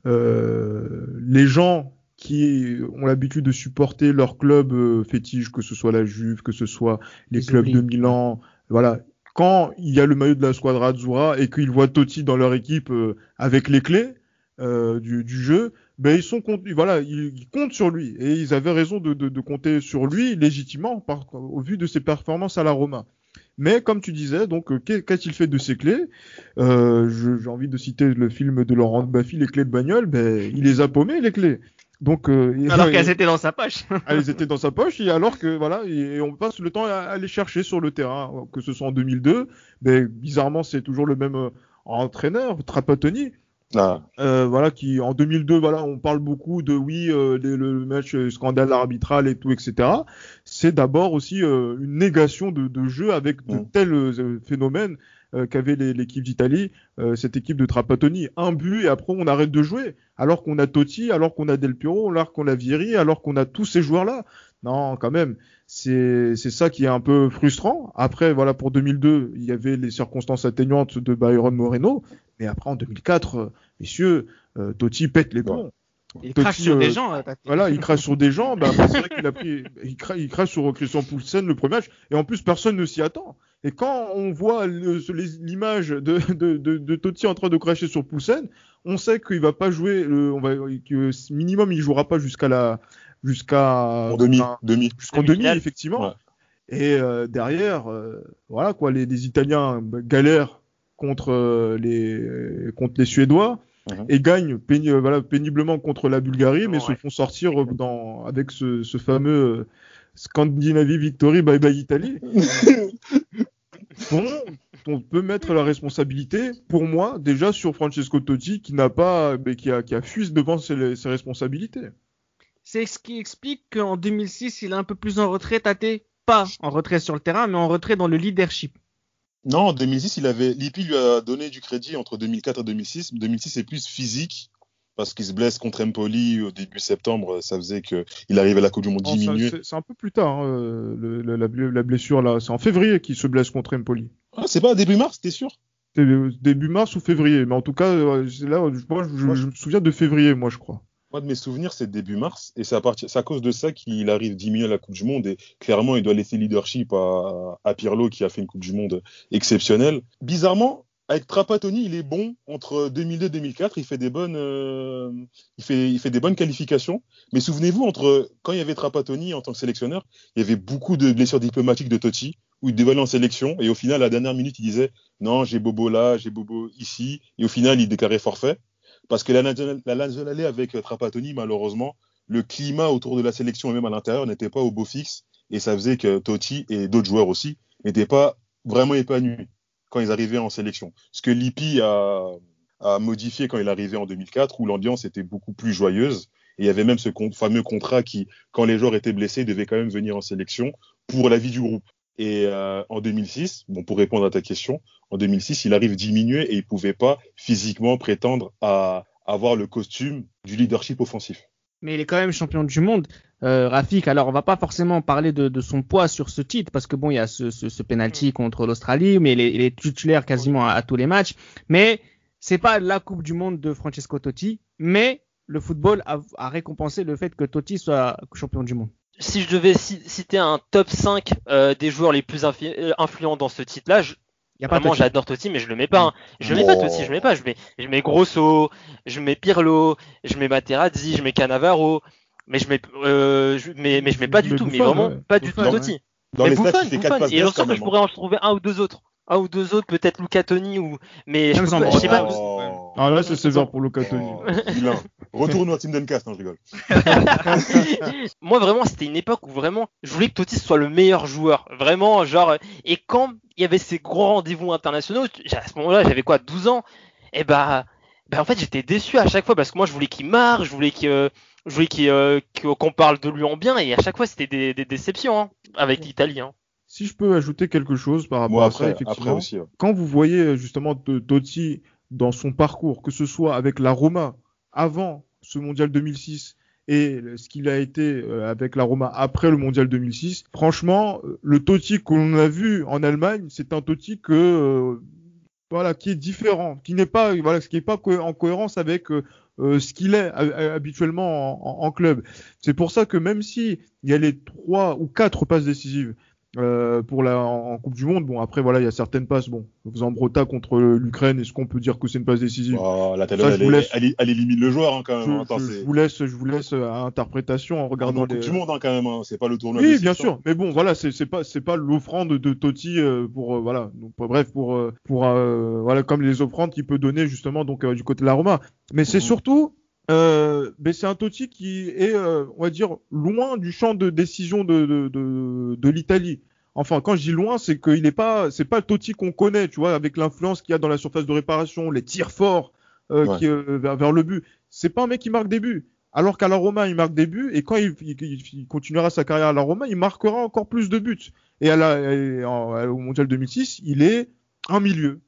euh, les gens qui ont l'habitude de supporter leur club euh, fétiche, que ce soit la Juve, que ce soit les clubs de. Milan, voilà. Quand il y a le maillot de la squadra Azzurra et qu'ils voient Totti dans leur équipe euh, avec les clés euh, du, du jeu, ben ils sont voilà, ils, ils comptent sur lui et ils avaient raison de, de, de compter sur lui légitimement par, au vu de ses performances à la Roma. Mais comme tu disais, donc qu'a-t-il fait de ces clés? Euh, J'ai envie de citer le film de Laurent Baffy, les clés de bagnole. Ben, il les a paumées les clés. Donc, euh, alors et- qu'elles étaient dans sa poche. elles étaient dans sa poche. Et alors que voilà, et, et on passe le temps à, à les chercher sur le terrain, que ce soit en 2002. Ben, bizarrement, c'est toujours le même euh, entraîneur, Trapattoni. Ah, Euh, voilà, qui en 2002, voilà, on parle beaucoup de oui, euh, les- le match euh, scandale arbitral et tout, etc. C'est d'abord aussi euh, une négation de, de jeu avec de Mm. tels euh, phénomènes euh, qu'avait l'équipe d'Italie, euh, cette équipe de Trapattoni. Un but et après on arrête de jouer. Alors qu'on a Totti, alors qu'on a Del Piero, alors qu'on a Vieri, alors qu'on a tous ces joueurs-là. Non, quand même, c'est ça qui est un peu frustrant. Après, voilà, pour 2002, il y avait les circonstances atténuantes de Byron Moreno. Mais après, en 2004, euh, messieurs, Totti pète les plombs. Il Totti, crache sur euh, des gens. Tate. Voilà, il crache sur des gens. Bah, après, c'est vrai qu'il a pris, il crache, il crache sur Christian Poulsen le premier match. Et en plus, personne ne s'y attend. Et quand on voit l'image de, de, de, de Totti en train de cracher sur Poulsen, on sait qu'il va pas jouer. Le, on va, que minimum, il jouera pas jusqu'à la, jusqu'à en demi, enfin, demi. jusqu'en demi, Demi-finale. effectivement. Ouais. Et euh, derrière, euh, voilà quoi, les, les Italiens bah, galèrent contre euh, les contre les Suédois Mhm. et gagnent péni- voilà, péniblement contre la Bulgarie, mais Ouais. se font sortir dans avec ce, ce fameux Scandinavie Victory bye bye Italie. dont on peut mettre la responsabilité, pour moi, déjà sur Francesco Totti, qui n'a pas, mais qui a, qui a fui devant ses, ses responsabilités. c'est ce qui explique qu'en 2006, il est un peu plus en retrait, Tate. Pas en retrait sur le terrain, mais en retrait dans le leadership. Non, en 2006, il avait, Lippi lui a donné du crédit entre 2004 et 2006. 2006, c'est plus physique parce qu'il se blesse contre Empoli au début septembre. Ça faisait qu'il arrivait à la Coupe du Monde Non, diminué. c'est un peu plus tard, hein, euh, le- la, la blessure là. C'est en février qu'il se blesse contre Empoli. Ah, c'est pas début mars, t'es sûr? C'est euh, début mars ou février, mais en tout cas, euh, là, je, moi, je, je me souviens de février, moi, je crois. Moi, de mes souvenirs, c'est début mars, et c'est à, partir- c'est à cause de ça qu'il arrive diminué à la Coupe du Monde, et clairement, il doit laisser le leadership à, à Pirlo, qui a fait une Coupe du Monde exceptionnelle. Bizarrement, avec Trapattoni, il est bon entre 2002 et 2004, il fait des bonnes, euh, il fait, il fait des bonnes qualifications. Mais souvenez-vous, entre quand il y avait Trapattoni en tant que sélectionneur, il y avait beaucoup de blessures diplomatiques de Totti, où il aller en sélection, et au final, à la dernière minute, il disait non, j'ai Bobo là, j'ai Bobo ici, et au final, il déclarait forfait. Parce que la la avec Trapattoni, malheureusement, le climat autour de la sélection et même à l'intérieur n'était pas au beau fixe. Et ça faisait que Totti et d'autres joueurs aussi n'étaient pas vraiment épanouis quand ils arrivaient en sélection. Ce que Lippi a, modifié quand il arrivait en 2004, où l'ambiance était beaucoup plus joyeuse. Et il y avait même ce fameux contrat qui, quand les joueurs étaient blessés, devaient quand même venir en sélection pour la vie du groupe. Et euh, en 2006, bon, pour répondre à ta question, en 2006, il arrive diminué et il pouvait pas physiquement prétendre à avoir le costume du leadership offensif. Mais il est quand même champion du monde. Euh, Rafik, alors on va pas forcément parler de, de son poids sur ce titre parce que bon, il y a ce, ce, ce penalty contre l'Australie, mais il est, il est titulaire quasiment à, à tous les matchs. Mais c'est pas la Coupe du Monde de Francesco Totti, mais le football a, a récompensé le fait que Totti soit champion du monde. Si je devais ci- citer un top 5 euh, des joueurs les plus euh, influents dans ce titre-là, y a pas Vraiment, j'adore Totti, mais je le mets pas. hein. Je le mets pas Oh. Totti, je le mets pas. Je mets, je mets Grosso, je mets Pirlo, je mets Materazzi, je mets Cannavaro, mais je mets, euh, je, mais, mais je mets pas du Mais tout, mais vraiment ouais. pas du tout ouais. Totti. Dans mais les Buffon, il fait Buffon, 4 passes et semble que je pourrais en trouver un ou deux autres. Un ou deux autres, peut-être Lucatoni ou, mais je, pas- sais pas. Oh. Ah là, c'est sévère pour Locatoni. Oh, vilain. Retourne au Team Duncast, non, je rigole. Moi, vraiment, c'était une époque où vraiment, je voulais que Totti soit le meilleur joueur. Vraiment, genre, et quand il y avait ces gros rendez-vous internationaux, à ce moment-là, j'avais quoi, 12 ans, et bah, bah, en fait, j'étais déçu à chaque fois parce que moi, je voulais qu'il marque, je voulais qu'il, euh, je voulais qu'il, euh, qu'on parle de lui en bien, et à chaque fois, c'était des, des déceptions, hein, avec l'Italie, hein. Si je peux ajouter quelque chose par rapport Moi, à ça, après effectivement. aussi. ouais. quand vous voyez euh, justement Totti dans son parcours, que ce soit avec la Roma avant ce mondial 2006 et ce qu'il a été euh, avec la Roma après le mondial 2006, franchement, euh, le Totti qu'on a vu en Allemagne, c'est un Totti que euh, voilà qui est différent, qui n'est pas voilà, ce qui est pas co- en cohérence avec euh, euh, ce qu'il est habituellement en, en- en club. C'est pour ça que même si il y a les trois ou quatre passes décisives euh, pour la en, en Coupe du Monde. Bon, après voilà, il y a certaines passes. Bon, Zambrota contre l'Ukraine, est-ce qu'on peut dire que c'est une passe décisive? Oh, la Talonne, elle, laisse. elle, elle élimine le joueur hein, quand je, même. Attends, je- je vous laisse, je vous laisse euh, à interprétation en regardant Pardon, les. Coupe du Monde hein, quand même. hein. C'est pas le tournoi. Oui, bien sûr. hein. Mais bon, voilà, c'est pas c'est pas l'offrande de Totti euh, pour euh, voilà. Donc euh, bref pour euh, pour euh, voilà comme les offrandes qu'il peut donner justement donc euh, du côté de la Roma. Mais c'est Mhm. surtout euh, ben, c'est un Totti qui est euh, on va dire loin du champ de décision de de de, de l'Italie. Enfin, quand je dis loin, c'est qu'il est pas, c'est pas le Totti qu'on connaît, tu vois, avec l'influence qu'il y a dans la surface de réparation, les tirs forts euh, Ouais. qui, euh, vers, vers le but. C'est pas un mec qui marque des buts. Alors qu'à la Roma, il marque des buts, et quand il, il- il continuera sa carrière à la Roma, il marquera encore plus de buts. Et, à la, et en- au Mondial 2006, il est un milieu.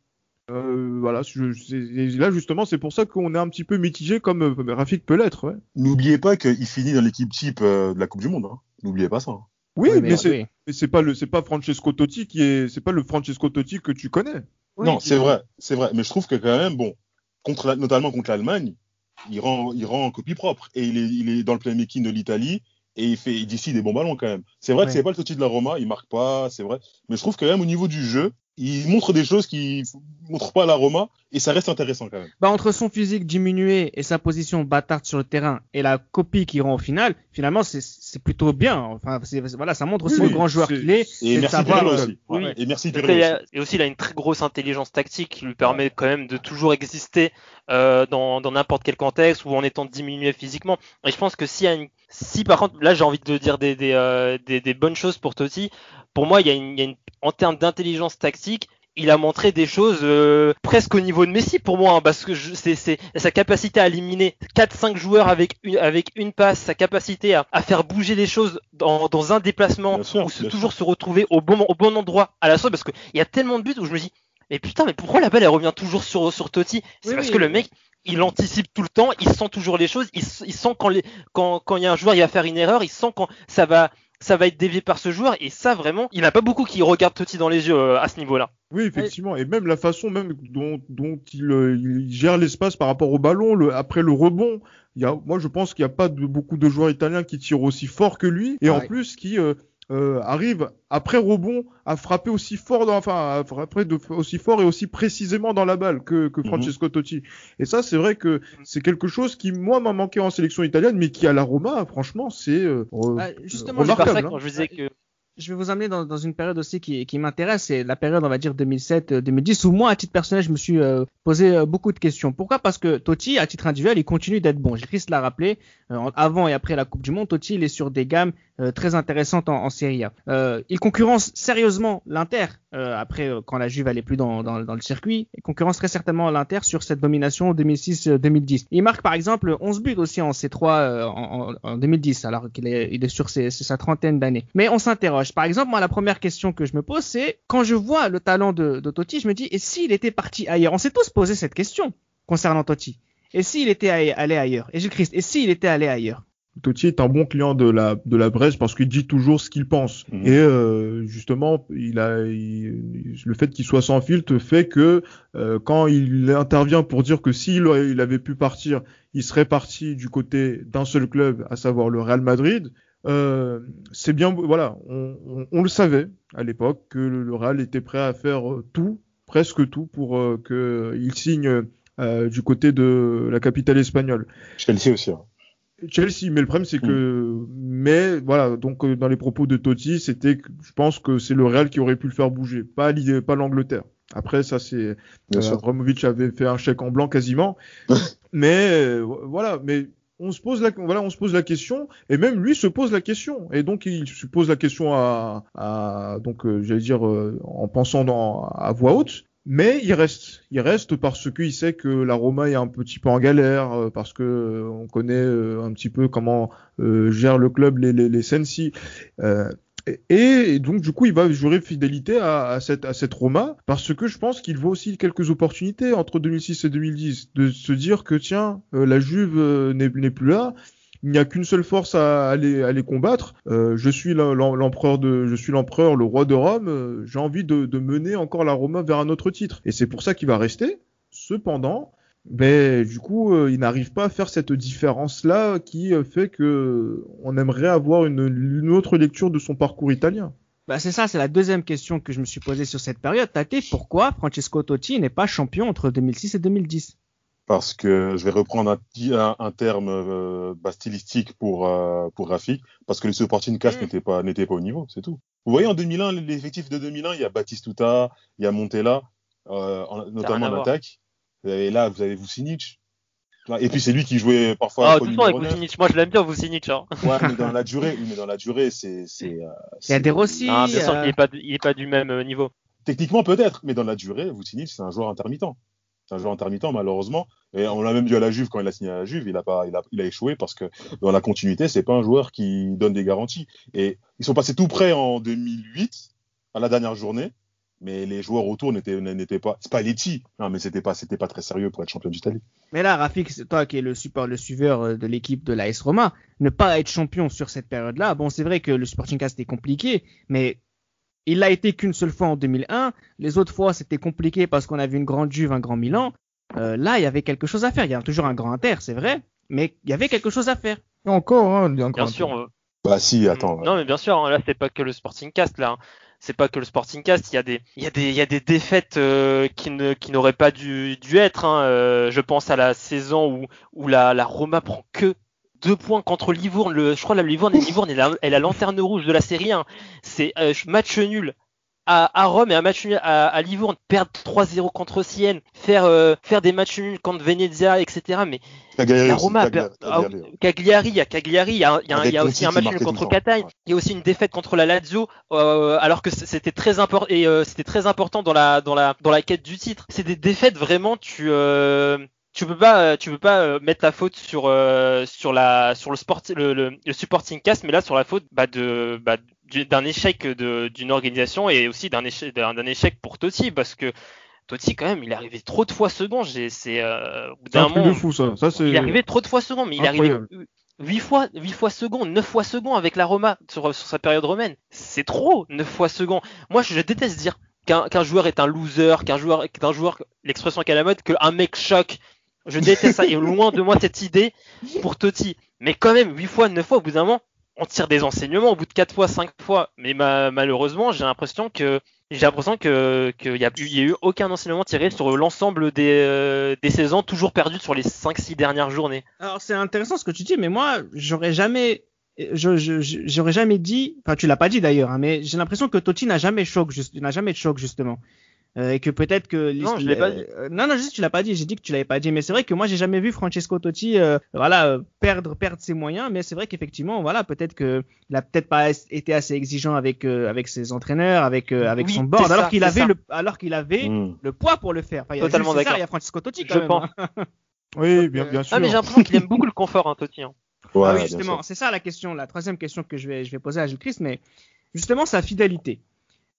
Euh, voilà, je- c'est- et là justement, c'est pour ça qu'on est un petit peu mitigé, comme euh, Rafik peut l'être. Ouais. N'oubliez pas qu'il finit dans l'équipe type euh, de la Coupe du Monde. hein. N'oubliez pas ça. Oui, Oui, mais, mais- c'est oui. pas le, c'est pas Francesco Totti qui est, c'est pas le Francesco Totti que tu connais. non, c'est vrai, c'est vrai. Mais je trouve que quand même, bon, contre la- notamment contre l'Allemagne, il rend, il rend en copie propre. Et il est, il est dans le playmaking de l'Italie et il fait, il décide des bons ballons quand même. C'est vrai que c'est pas le Totti de la Roma, il marque pas, c'est vrai. Mais je trouve que quand même au niveau du jeu, il montre des choses qu'il montre pas à la Roma et ça reste intéressant quand même. Bah, entre son physique diminué et sa position bâtarde sur le terrain et la copie qu'il rend au final, finalement, c'est- c'est plutôt bien. Enfin, c'est- voilà, ça montre aussi Oui, le grand joueur qu'il est. Et merci savoir, Pirlo euh, aussi. oui. Et merci Pirlo aussi. et aussi, il a une très grosse intelligence tactique qui lui permet quand même de toujours exister euh, dans dans n'importe quel contexte ou en étant diminué physiquement. Et je pense que s'il y a une, si par contre, là j'ai envie de dire des, des, euh, des, des bonnes choses pour Totti, pour moi, il y a une, il y a une en termes d'intelligence tactique, il a montré des choses euh, presque au niveau de Messi pour moi, hein, parce que c'est sa capacité à éliminer 4-5 joueurs avec une, avec une passe, sa capacité à, faire bouger les choses dans, dans un déplacement, ou se, toujours se retrouver au bon, au bon endroit à la fois, parce qu'il y a tellement de buts où je me dis, mais putain, mais pourquoi la balle elle revient toujours sur, sur Totti? C'est parce que le mec, il anticipe tout le temps, il sent toujours les choses, il, il sent quand, les, quand, quand il y a un joueur, il va faire une erreur, il sent quand ça va, ça va être dévié par ce joueur, et ça vraiment, il n'y a pas beaucoup qui regardent Totti dans les yeux euh, à ce niveau-là. Oui, effectivement, et même la façon même dont, dont il, euh, il gère l'espace par rapport au ballon, le, après le rebond, il y a, moi je pense qu'il n'y a pas de, beaucoup de joueurs italiens qui tirent aussi fort que lui, et en plus qui euh, euh, arrive après rebond à frapper aussi fort, dans, enfin à frapper de, aussi fort et aussi précisément dans la balle que, que mhm. Francesco Totti. Et ça, c'est vrai que c'est quelque chose qui moi m'a manqué en sélection italienne, mais qui à la Roma, franchement, c'est euh, bah, justement remarquable. Ça, quand je disais que je vais vous amener dans, dans une période aussi qui, qui m'intéresse, c'est la période, on va dire 2007-2010, où moi, à titre personnel, je me suis euh, posé euh, beaucoup de questions. Pourquoi? Parce que Totti, à titre individuel, il continue d'être bon. J'ai Christ l'a rappelé, euh, avant et après la Coupe du Monde, Totti, il est sur des gammes très intéressantes en, en Serie A. il concurrence sérieusement l'Inter, après quand la Juve allait plus dans, le circuit, il concurrence très certainement l'Inter sur cette domination 2006-2010. Il marque par exemple 11 buts aussi en C3 en, en, 2010, alors qu'il est, sur ses, sa trentaine d'années. Mais on s'interroge par exemple, moi, la première question que je me pose, c'est quand je vois le talent de, Totti, je me dis, et s'il était parti ailleurs? On s'est tous posé cette question concernant Totti. Et s'il était allé ailleurs? Et Jésus Christ, et s'il était allé ailleurs? Totti est un bon client de la de la Bresse parce qu'il dit toujours ce qu'il pense mhm. et euh, justement il a le fait qu'il soit sans filtre fait que euh, quand il intervient pour dire que s'il il avait pu partir il serait parti du côté d'un seul club à savoir le Real Madrid euh, c'est bien, voilà, on, on, le savait à l'époque que le, Real était prêt à faire euh, tout, presque tout, pour euh, qu'il signe euh, du côté de la capitale espagnole. Chelsea aussi. Hein. Chelsea, mais le problème c'est que, mais voilà, donc dans les propos de Totti, c'était, je pense que c'est le Real qui aurait pu le faire bouger, pas l'idée, pas l'Angleterre. Après, ça c'est, euh, avait fait un chèque en blanc quasiment, mais voilà, mais on se pose la voilà on se pose la question et même lui se pose la question. Et donc il se pose la question à, à donc euh, j'allais dire euh, en pensant dans, à voix haute mais il reste il reste parce qu'il sait que la Roma est un petit peu en galère euh, parce que on connaît un petit peu comment gère le club les les, les Sensi et, donc du coup, il va jurer fidélité à, cette, à cette Roma parce que je pense qu'il voit aussi quelques opportunités entre 2006 et 2010 de se dire que tiens, euh, la Juve euh, n'est plus là. Il n'y a qu'une seule force à à les combattre. Euh, je suis l'empereur je suis l'empereur, le roi de Rome. J'ai envie de, mener encore la Roma vers un autre titre. Et c'est pour ça qu'il va rester. Cependant, mais du coup, euh, il n'arrive pas à faire cette différence-là qui euh, fait que on aimerait avoir une, autre lecture de son parcours italien. Bah c'est ça, c'est la deuxième question que je me suis posée sur cette période. Tate, pourquoi Francesco Totti n'est pas champion entre 2006 et 2010 Parce que je vais reprendre un, un, terme euh, stylistique pour pour Rafik, parce que le supporting cast mm. n'était pas n'était pas au niveau, c'est tout. Vous voyez en 2001, l'effectif de 2001, il y a Batistuta, il y a Montella, notamment en attaque. Vous avez là, vous avez Vucinic. Et puis c'est lui qui jouait parfois. Ah, tout le temps avec Vucinic. Moi, je l'aime bien Vucinic. Hein. Ouais, mais dans la durée, mais dans la durée, c'est. c'est euh, il y a des Rossi. Ah, bien sûr qu'il n'est pas, il est pas du même euh, niveau. Techniquement peut-être, mais dans la durée, Vucinic c'est un joueur intermittent. C'est un joueur intermittent malheureusement. Et on l'a même vu à la Juve quand il a signé à la Juve, il a pas, il a, il a échoué parce que dans la continuité, c'est pas un joueur qui donne des garanties. Et ils sont passés tout près en 2008 à la dernière journée mais les joueurs autour n'étaient n'étaient pas Spalletti non mais c'était pas c'était pas très sérieux pour être champion d'Italie mais là Rafik toi qui es le le suiveur euh, de l'équipe de l'AS Roma ne pas être champion sur cette période là bon c'est vrai que le Sporting Cast était compliqué mais il l'a été qu'une seule fois en 2001 les autres fois c'était compliqué parce qu'on avait une grande Juve un grand Milan euh, là il y avait quelque chose à faire il y a toujours un grand Inter c'est vrai mais il y avait quelque chose à faire encore hein, bien sûr euh, bah si attends non mais bien sûr hein, là c'est pas que le Sporting Cast là hein c'est pas que le Sporting Cast. Il y a des, il y a des, il y a des défaites euh, qui ne, qui n'auraient pas dû, dû être. Hein. Euh, je pense à la saison où, où la, la Roma prend que deux points contre Livourne. Le, je crois la Livourne, Livourne est la, est la lanterne rouge de la série 1. C'est euh, match nul à, Rome et un match nul à, à Livourne, perdre 3-0 contre Sienne, faire euh, faire des matchs nuls contre Venezia, etc. Mais la Roma, ah, Cagliari, il y a Cagliari, il y a, y a, aussi un match nul contre Catane, il y a aussi une défaite contre la Lazio, euh, alors que c'était très important et euh, c'était très important dans la dans la dans la quête du titre. C'est des défaites vraiment tu tu peux pas tu peux pas mettre la faute sur sur la sur le sport le, le, supporting cast mais là sur la faute bah, de bah, d'un échec d'une organisation et aussi d'un échec, d'un échec pour Totti parce que Totti quand même il est arrivé trop de fois second c'est euh, d'un moment fou ça, ça il est arrivé trop de fois second mais il est arrivé 8 fois 8 fois second 9 fois second avec la Roma sur, sur sa période romaine. C'est trop 9 fois second. Moi je, déteste dire qu'un joueur est un loser qu'un joueur qu'un joueur l'expression qu'à la mode qu'un mec choc je déteste ça et loin de moi cette idée pour Totti mais quand même 8 fois 9 fois au bout d'un moment on tire des enseignements au bout de 4 fois, 5 fois. Mais malheureusement, j'ai l'impression que j'ai l'impression que qu'il y, a, eu aucun enseignement tiré sur l'ensemble des, euh, des saisons toujours perdues sur les 5-6 dernières journées. Alors c'est intéressant ce que tu dis, mais moi j'aurais jamais j'aurais jamais dit, enfin tu l'as pas dit d'ailleurs, hein, mais j'ai l'impression que Totti n'a jamais choc, n'a jamais de choc justement. Euh, et que peut-être que non je l'ai pas dit. Euh, non non juste tu l'as pas dit. J'ai dit que tu l'avais pas dit. Mais c'est vrai que moi j'ai jamais vu Francesco Totti euh, voilà perdre perdre ses moyens. Mais c'est vrai qu'effectivement voilà peut-être que il a peut-être pas été assez exigeant avec avec ses entraîneurs avec avec son board alors qu'il avait le alors qu'il avait hmm. le poids pour le faire. Enfin, totalement d'accord. il y a Francesco Totti quand je même, pense. hein. oui bien bien sûr ah mais j'ai l'impression qu'il aime beaucoup le confort hein, Totti hein. Ouais, ah oui justement c'est ça la question la troisième question que je vais je vais poser à Gilles Christ mais justement sa fidélité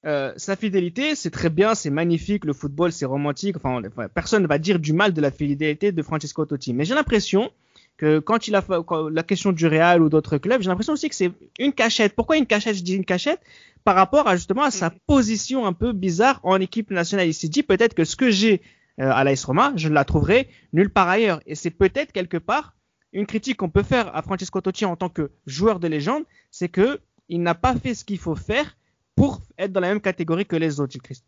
euh, sa fidélité, c'est très bien, c'est magnifique, le football, c'est romantique. Enfin, personne ne va dire du mal de la fidélité de Francesco Totti. Mais j'ai l'impression que quand il a la question du Real ou d'autres clubs, j'ai l'impression aussi que c'est une cachette. Pourquoi une cachette? Je dis une cachette par rapport à justement à sa mm. position un peu bizarre en équipe nationale. Il s'est dit peut-être que ce que j'ai euh, à l'AS Roma, je ne la trouverai nulle part ailleurs. Et c'est peut-être quelque part une critique qu'on peut faire à Francesco Totti en tant que joueur de légende, c'est que il n'a pas fait ce qu'il faut faire pour être dans la même catégorie que les autres, Christ.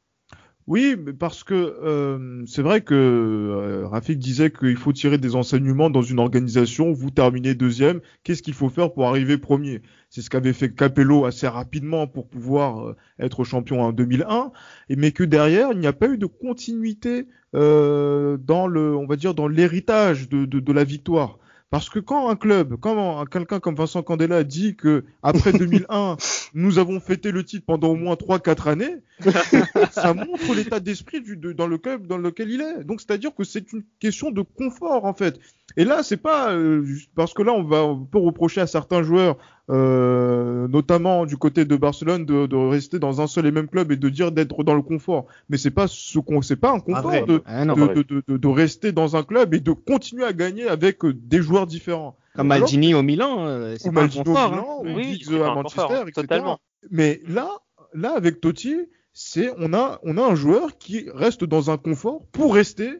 Oui, parce que euh, c'est vrai que euh, Rafik disait qu'il faut tirer des enseignements dans une organisation. Vous terminez deuxième, qu'est-ce qu'il faut faire pour arriver premier? C'est ce qu'avait fait Capello assez rapidement pour pouvoir euh, être champion en 2001. Et mais que derrière, il n'y a pas eu de continuité dans le, on va dire, dans l'héritage de la victoire. Parce que quand un club, quand quelqu'un comme Vincent Candela dit que après 2001, nous avons fêté le titre pendant au moins 3-4 années, ça montre l'état d'esprit dans le club dans lequel il est. Donc c'est-à-dire que c'est une question de confort en fait. Et là, c'est pas euh, parce que là on va on peut reprocher à certains joueurs euh, notamment du côté de Barcelone, de, de, rester dans un seul et même club et de dire d'être dans le confort. Mais c'est pas ce qu'on, c'est pas un confort de, ah de, de, rester dans un club et de continuer à gagner avec euh, des joueurs différents. Comme Maldini au Milan, euh, c'est pas un confort. Hein. Oui, à Manchester, etc. Totalement. Mais là, là avec Totti, c'est on a on a un joueur qui reste dans un confort pour rester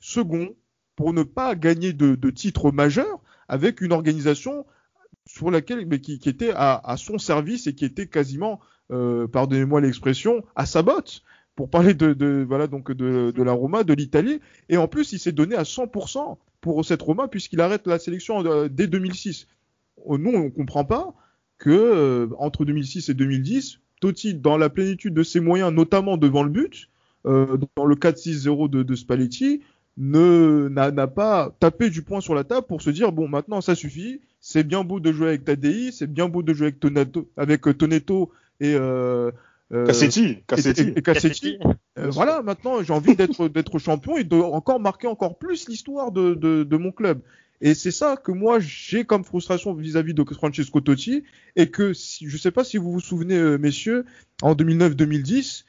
second, pour ne pas gagner de, de titres majeurs avec une organisation sur laquelle, mais qui, était à, son service et qui était quasiment, euh, pardonnez-moi l'expression, à sa botte pour parler de, voilà donc de, la Roma, de l'Italie. Et en plus, il s'est donné à 100% pour cette Roma puisqu'il arrête la sélection euh, dès 2006. Euh, nous, on comprend pas que euh, entre 2006 et 2010, Totti, dans la plénitude de ses moyens, notamment devant le but, dans le 4-6-0 de, de Spalletti, ne n'a pas tapé du poing sur la table pour se dire bon maintenant ça suffit c'est bien beau de jouer avec Tadei c'est bien beau de jouer avec Tonato avec euh, Toneto et euh, euh, Cassetti, Cassetti. Et, Cassetti. Euh, voilà, maintenant j'ai envie d'être d'être champion et de encore marquer encore plus l'histoire de, de, de, mon club. Et c'est ça que moi j'ai comme frustration vis-à-vis de Francesco Totti et que si, je sais pas si vous vous souvenez messieurs en 2009-2010,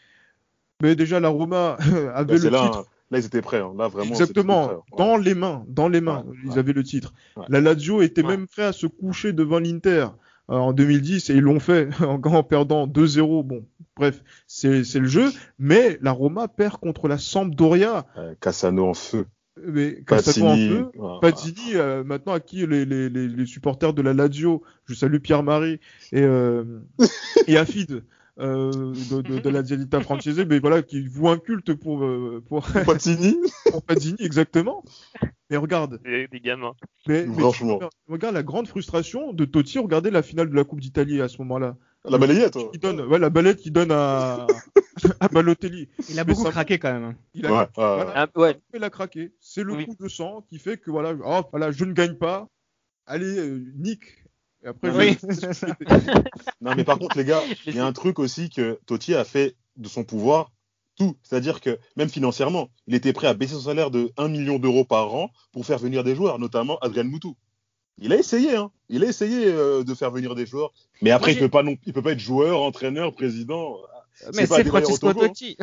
mais déjà la Roma avait bah, le titre. Là, ils étaient prêts. Hein. Là, vraiment. Exactement. Dans les mains. Dans les mains. ils avaient le titre. La Lazio était même prêt à se coucher devant l'Inter euh, en 2010 et ils l'ont fait en, en perdant 2-0. Bon, bref, c'est le jeu. Mais la Roma perd contre la Sampdoria. Euh, Cassano en feu. Mais Cassano en feu. Patini, euh, maintenant à qui les, les, les, supporters de la Lazio, je salue Pierre-Marie et, euh, et Afid, euh, de, de, de, la Dialita Francese, mais voilà, qui voue un culte pour euh, pour Patini, pour Patini exactement. Mais regarde, des, des gamins. mais, regarde la grande frustration de Totti. Regardez la finale de la Coupe d'Italie à ce moment-là. La balayette, toi. Qui donne, ouais, la balette qui donne à, à Balotelli. Il a Mais beaucoup ça- craqué quand même. hein. Il a, Ouais, voilà, ouais. Ah, ouais. il a craqué. C'est le Oui. coup de sang qui fait que voilà, oh, voilà, je ne gagne pas. Allez, euh, nique. Et après, Oui. Non, mais par contre, les gars, il y a un truc aussi que Totti a fait de son pouvoir tout. C'est-à-dire que même financièrement, il était prêt à baisser son salaire de 1 million d'euros par an pour faire venir des joueurs, notamment Adrien Moutou. Il a essayé, hein. Il a essayé euh, de faire venir des joueurs. Mais après, Moi, il peut pas non, il peut pas être joueur, entraîneur, président. Mais pas c'est hein. Totti.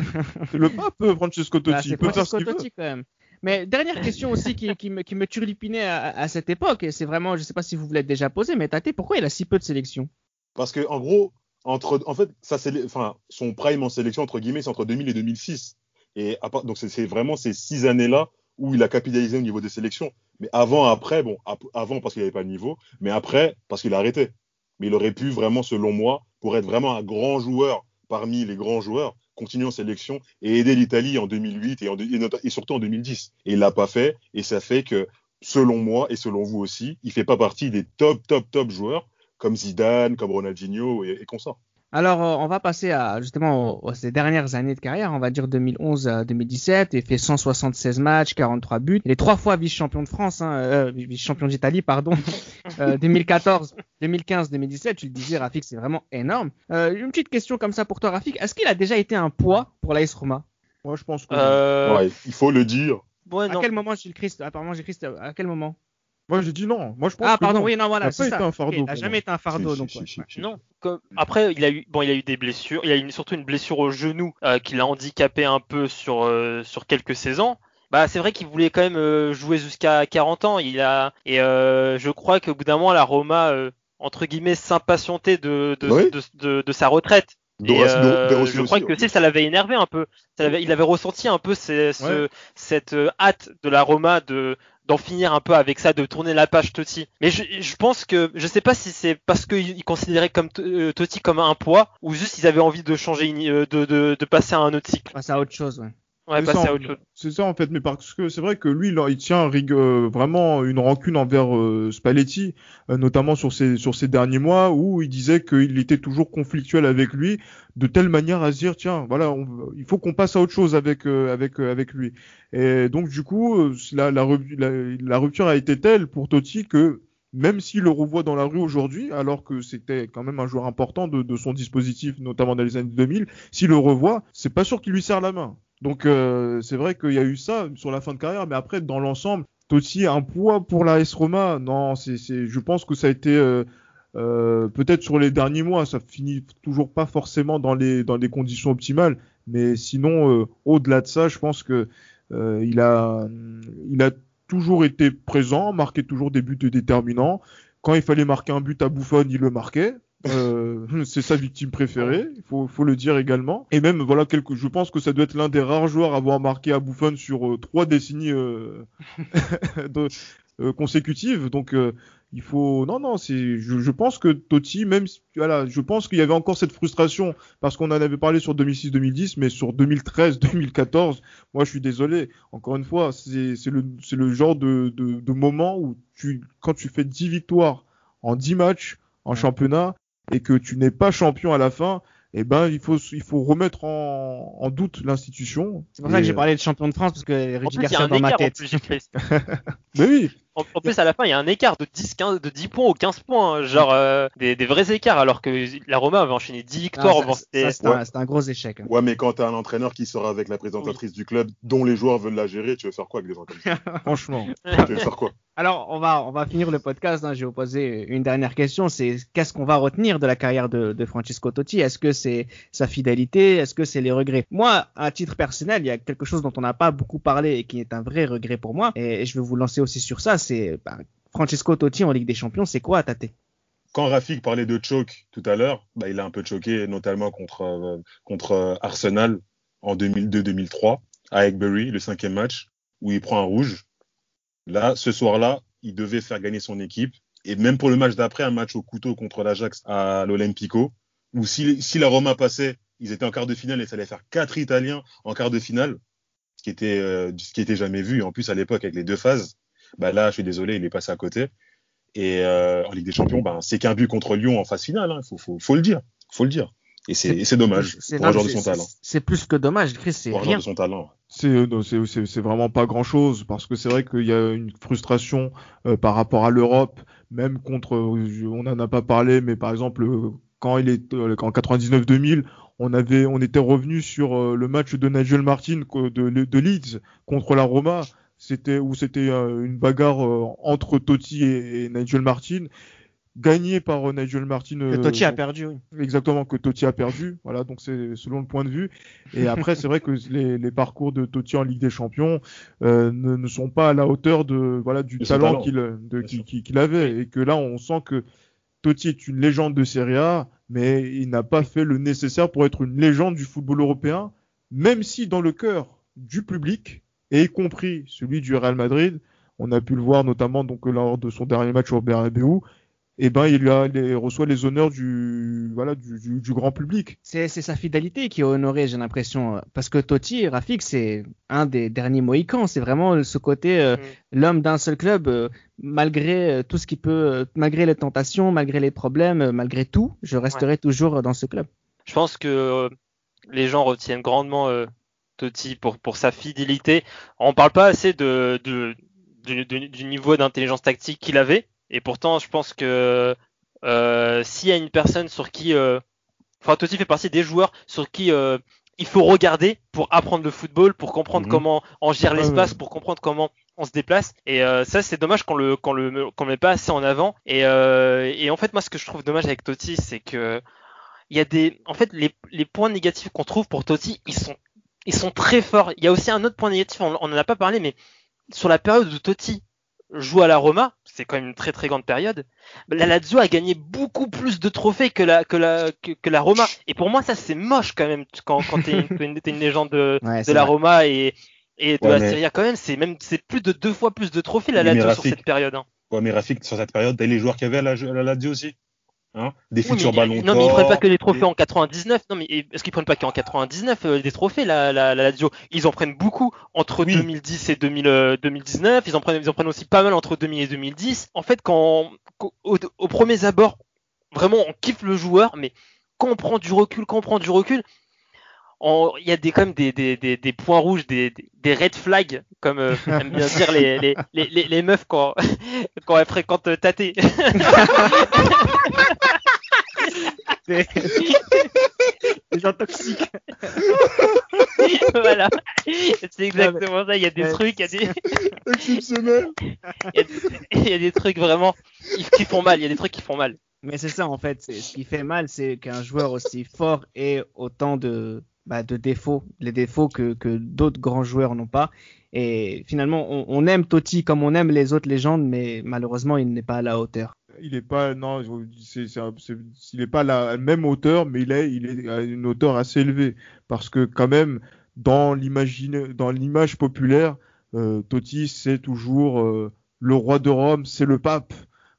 c'est le pape, euh, Francesco Totti. Bah, il c'est peut faire ce Francisco qu'il veut. Totti quand même. Mais dernière question aussi qui, me, qui me turlupinait à, cette époque, et c'est vraiment, je sais pas si vous vous l'êtes déjà posé, mais Tate, pourquoi il a si peu de sélection Parce que en gros, entre, en fait, ça enfin, son prime en sélection entre guillemets, c'est entre 2000 et 2006. Et donc c'est- vraiment ces six années-là où il a capitalisé au niveau des sélections. Mais avant, après, bon, avant parce qu'il n'avait pas de niveau, mais après parce qu'il a arrêté. Mais il aurait pu vraiment, selon moi, pour être vraiment un grand joueur parmi les grands joueurs, continuer en sélection et aider l'Italie en 2008 et, en et surtout en 2010. Et il l'a pas fait, et ça fait que, selon moi et selon vous aussi, il fait pas partie des top, top, top joueurs comme Zidane, comme Ronaldinho et, et. Alors, euh, on va passer à justement aux, aux- ces dernières années de carrière, on va dire 2011 à 2017. Il fait 176 matchs, 43 buts. Il est trois fois vice-champion de France, hein, euh, vice-champion d'Italie, pardon. Euh, 2014, 2015, 2017. Tu le disais, Rafik, c'est vraiment énorme. Euh, une petite question comme ça pour toi, Rafik. Est-ce qu'il a déjà été un poids pour l'AS Roma? Moi, je pense que. Euh, Ouais, il faut le dire. ouais, À non. quel moment, Gilles Christ Apparemment, Gilles Christ, à quel moment? Moi, j'ai dit non. Moi, je pense Ah, que pardon, non. oui, non, voilà, Ça c'est été un fardeau il n'a jamais été un fardeau, Si, donc. si, ouais. si, si, si. Non. Comme- Après, il a eu, bon, il a eu des blessures. Il a eu surtout une blessure au genou euh, qui l'a handicapé un peu sur euh, sur quelques saisons. Bah, c'est vrai qu'il voulait quand même euh, jouer jusqu'à 40 ans. Il a et euh, je crois qu'au bout d'un moment, la Roma euh, entre guillemets s'impatientait de de, Oui. de, de- de sa retraite. Et, euh, je crois que ça l'avait énervé un peu. Ça il avait ressenti un peu ce- ce- Ouais. cette hâte de la Roma de d'en finir un peu avec ça, de tourner la page Totti. Mais je, je pense que je sais pas si c'est parce qu'ils considéraient comme euh, Totti comme un poids ou juste ils avaient envie de changer, une- euh, de, de, passer à un autre cycle. Passer à autre chose, ouais. Ouais, C'est ça, en fait. chose. C'est ça en fait, mais parce que c'est vrai que lui, il, il tient euh, vraiment une rancune envers euh, Spalletti, euh, notamment sur ces sur ces derniers mois où il disait qu'il était toujours conflictuel avec lui, de telle manière à se dire tiens, voilà, on- il faut qu'on passe à autre chose avec euh, avec euh, avec lui. Et donc du coup, la, la, revu- la, la rupture a été telle pour Totti que même s'il le revoit dans la rue aujourd'hui, alors que c'était quand même un joueur important de, de son dispositif, notamment dans les années 2000, s'il le revoit, c'est pas sûr qu'il lui serre la main. Donc euh, c'est vrai qu'il y a eu ça sur la fin de carrière, mais après dans l'ensemble, Totti un poids pour la S Roma. Non, c'est, je pense que ça a été euh, euh, peut-être sur les derniers mois, ça finit toujours pas forcément dans les dans les conditions optimales, mais sinon au-delà de ça, je pense que il a il a toujours été présent, marqué toujours des buts déterminants. Quand il fallait marquer un but à Buffon, il le marquait. Euh, c'est sa victime préférée, il faut, faut le dire également. Et même, voilà, quelque, je pense que ça doit être l'un des rares joueurs à avoir marqué à Buffon sur euh, trois décennies euh, de- euh, consécutives. Donc, euh, il faut, non, non, c'est, je, je pense que Totti, même, si- voilà, je pense qu'il y avait encore cette frustration parce qu'on en avait parlé sur 2006-2010, mais sur 2013-2014, moi, je suis désolé. Encore une fois, c'est, c'est le, c'est le genre de, de, de moment où tu, quand tu fais 10 victoires en 10 matchs en championnat et que tu n'es pas champion à la fin, eh ben, il faut, il faut remettre en, en doute l'institution. C'est pour ça que j'ai parlé de champion de France, parce que En Rudy plus, il y a Garcia un dans ma écart en tête. plus, Gilles Christ. Mais oui, En, en plus, à la fin, il y a un écart de 10, 15, de 10 points ou 15 points, hein, genre euh, des, des vrais écarts, alors que la Roma avait enchaîné 10 victoires. Ah, Bon, ça, c'était- un, gros échec. hein. Ouais, mais quand t'as un entraîneur qui sera avec la présentatrice du club, dont les joueurs veulent la gérer, tu veux faire quoi avec des gens comme ça franchement. Tu veux faire quoi? Alors, on va, finir le podcast. Hein. Je vais vous poser une dernière question. C'est qu'est-ce qu'on va retenir de la carrière de, Francesco Totti? Est-ce que c'est sa fidélité? Est-ce que c'est les regrets? Moi, à titre personnel, il y a quelque chose dont on n'a pas beaucoup parlé et qui est un vrai regret pour moi. Et je vais vous lancer aussi sur ça. C'est bah, Francesco Totti en Ligue des Champions. C'est quoi, Tate? Quand Rafik parlait de choke tout à l'heure, bah, il a un peu choqué, notamment contre, euh, euh, Arsenal en 2002-2003, à Egbury, le cinquième match, où il prend un rouge. Là, ce soir-là, il devait faire gagner son équipe. Et même pour le match d'après, un match au couteau contre l'Ajax à l'Olympico, où si, si la Roma passait, ils étaient en quart de finale et ça allait faire quatre Italiens en quart de finale, ce qui était, euh, ce qui était jamais vu. En plus, à l'époque, avec les deux phases. Bah là, je suis désolé, il est passé à côté. Et euh, en Ligue des Champions, ben, c'est qu'un but contre Lyon en phase finale. Il hein. faut, faut, faut, le dire. faut le dire. Et c'est dommage pour un joueur de son talent. C'est plus que dommage, Chris. C'est pour un joueur de son talent. Euh, c'est vraiment pas grand chose parce que c'est vrai qu'il y a une frustration euh, par rapport à l'Europe, même contre. On en a pas parlé, mais par exemple quand il est en 99-2000, on avait, on était revenu sur le match de Nigel Martin de, de Leeds contre la Roma c'était où c'était euh, une bagarre euh, entre Totti et, Nigel Martin gagné par euh, Nigel Martin. Que Totti a perdu, oui. Exactement, que Totti a perdu. Voilà, donc c'est selon le point de vue. Et après, c'est vrai que les, parcours de Totti en Ligue des Champions ne, sont pas à la hauteur de voilà du talent, qu'il avait. Et que là, on sent que Totti est une légende de Serie A, mais il n'a pas fait le nécessaire pour être une légende du football européen, même si dans le cœur du public, et y compris celui du Real Madrid. On a pu le voir notamment donc lors de son dernier match au Bernabeu. Et eh ben il, a, il reçoit les honneurs du voilà du, du, grand public. C'est sa fidélité qui est honorée, j'ai l'impression, parce que Totti, Rafik, c'est un des derniers Mohicans. C'est vraiment ce côté euh, mm. l'homme d'un seul club, euh, malgré euh, tout ce qui peut, malgré les tentations, malgré les problèmes, malgré tout, je resterai toujours dans ce club. Je pense que les gens retiennent grandement Totti pour, pour sa fidélité. On parle pas assez de, de, du niveau d'intelligence tactique qu'il avait. Et pourtant, je pense que euh, s'il y a une personne sur qui, euh, enfin Totti fait partie des joueurs sur qui euh, il faut regarder pour apprendre le football, pour comprendre mhm. comment on gère l'espace, pour comprendre comment on se déplace. Et euh, ça, c'est dommage qu'on le qu'on le qu'on met pas assez en avant. Et, euh, et en fait, moi, ce que je trouve dommage avec Totti, c'est que il y a des, en fait, les, les points négatifs qu'on trouve pour Totti, ils sont ils sont très forts. Il y a aussi un autre point négatif, on, n'en a pas parlé, mais sur la période où Totti joue à la Roma, c'est quand même une très très grande période. La Lazio a gagné beaucoup plus de trophées que la que la que, la Roma. Et pour moi, ça c'est moche quand même quand quand t'es une, une, légende de, de la Roma et et de la Serie A quand même. C'est même c'est plus de deux fois plus de trophées la Lazio sur cette période. Hein. Ouais, mais Rafik, sur cette période, t'as les joueurs qu'il y avait à la, à la Lazio aussi. Hein des futurs ballons Non, mais ils prennent pas que les trophées en 99. Non, mais est-ce qu'ils prennent pas qu'en 99 euh, des trophées la, la, la Lazio? Ils en prennent beaucoup entre 2010 et 2000, 2019. Euh, ils en prennent, ils en prennent aussi pas mal entre 2000 et 2010. En fait, quand au, au premier abord, vraiment, on kiffe le joueur, mais quand on prend du recul, quand on prend du recul, il y a des quand même des, des, des, des points rouges, des, des, red flags, comme euh, aiment bien dire les, les, les, les meufs quand, quand elles fréquentent Tate. des gens toxiques. voilà, c'est exactement ça. Il y a des trucs, il y a des exceptionnel. il, y a des, trucs vraiment qui font mal. Il y a des trucs qui font mal. Mais c'est ça en fait. Ce qui fait mal, c'est qu'un joueur aussi fort ait autant de bah, de défauts, les défauts que, que d'autres grands joueurs n'ont pas. Et finalement, on, on, aime Totti comme on aime les autres légendes, mais malheureusement, il n'est pas à la hauteur. Il n'est pas, non, c'est, il n'est pas à la même hauteur, mais il est, il est à une hauteur assez élevée, parce que quand même, dans l'imagine, dans l'image populaire, euh, Totti, c'est toujours euh, le roi de Rome, c'est le pape.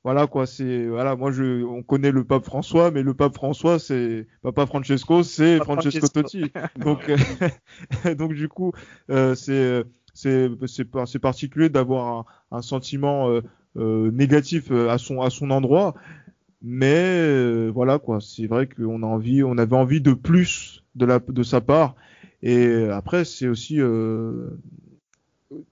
Voilà quoi c'est voilà moi je on connaît le pape François mais le pape François c'est papa Francesco c'est Francesco, Totti donc donc du coup euh, c'est c'est c'est particulier d'avoir un, sentiment euh, euh, négatif à son à son endroit mais voilà quoi c'est vrai qu'on a envie on avait envie de plus de la de sa part et après c'est aussi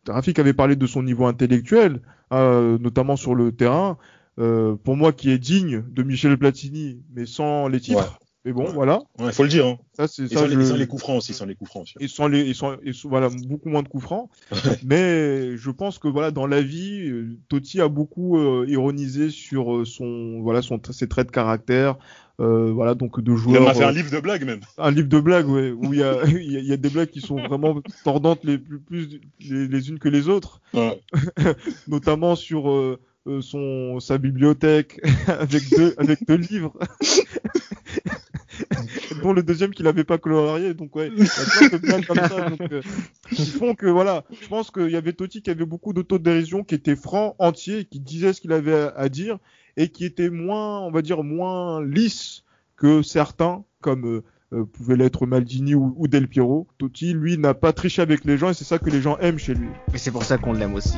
Rafik avait parlé de son niveau intellectuel, notamment sur le terrain. Euh, pour moi qui est digne de Michel Platini, mais sans les titres. Mais bon, voilà. Il faut le dire. Hein. Ça, c'est ça. Sans, les coups francs aussi, sans les coups francs. Et sans les, et sans, et voilà, beaucoup moins de coups francs. mais je pense que voilà, dans la vie, euh, Totti a beaucoup euh, ironisé sur son, voilà, son, ses traits de caractère. Euh, voilà, donc de joueurs. Il a fait un livre de blagues même. Un livre de blagues, ouais, où il y a, il y a des blagues qui sont vraiment tordantes les plus, plus les, les unes que les autres. Ouais. Notamment sur euh, son sa bibliothèque avec deux avec deux livres dont le deuxième qu'il avait pas colorié donc ouais il y a plein de comme ça donc euh, qui font que voilà je pense qu'il y avait Totti qui avait beaucoup d'autodérision qui était franc entier qui disait ce qu'il avait à, dire et qui était moins on va dire moins lisse que certains comme euh, euh pouvait l'être Maldini ou, ou, Del Piero. Totti, lui, n'a pas triché avec les gens et c'est ça que les gens aiment chez lui. Et c'est pour ça qu'on l'aime aussi.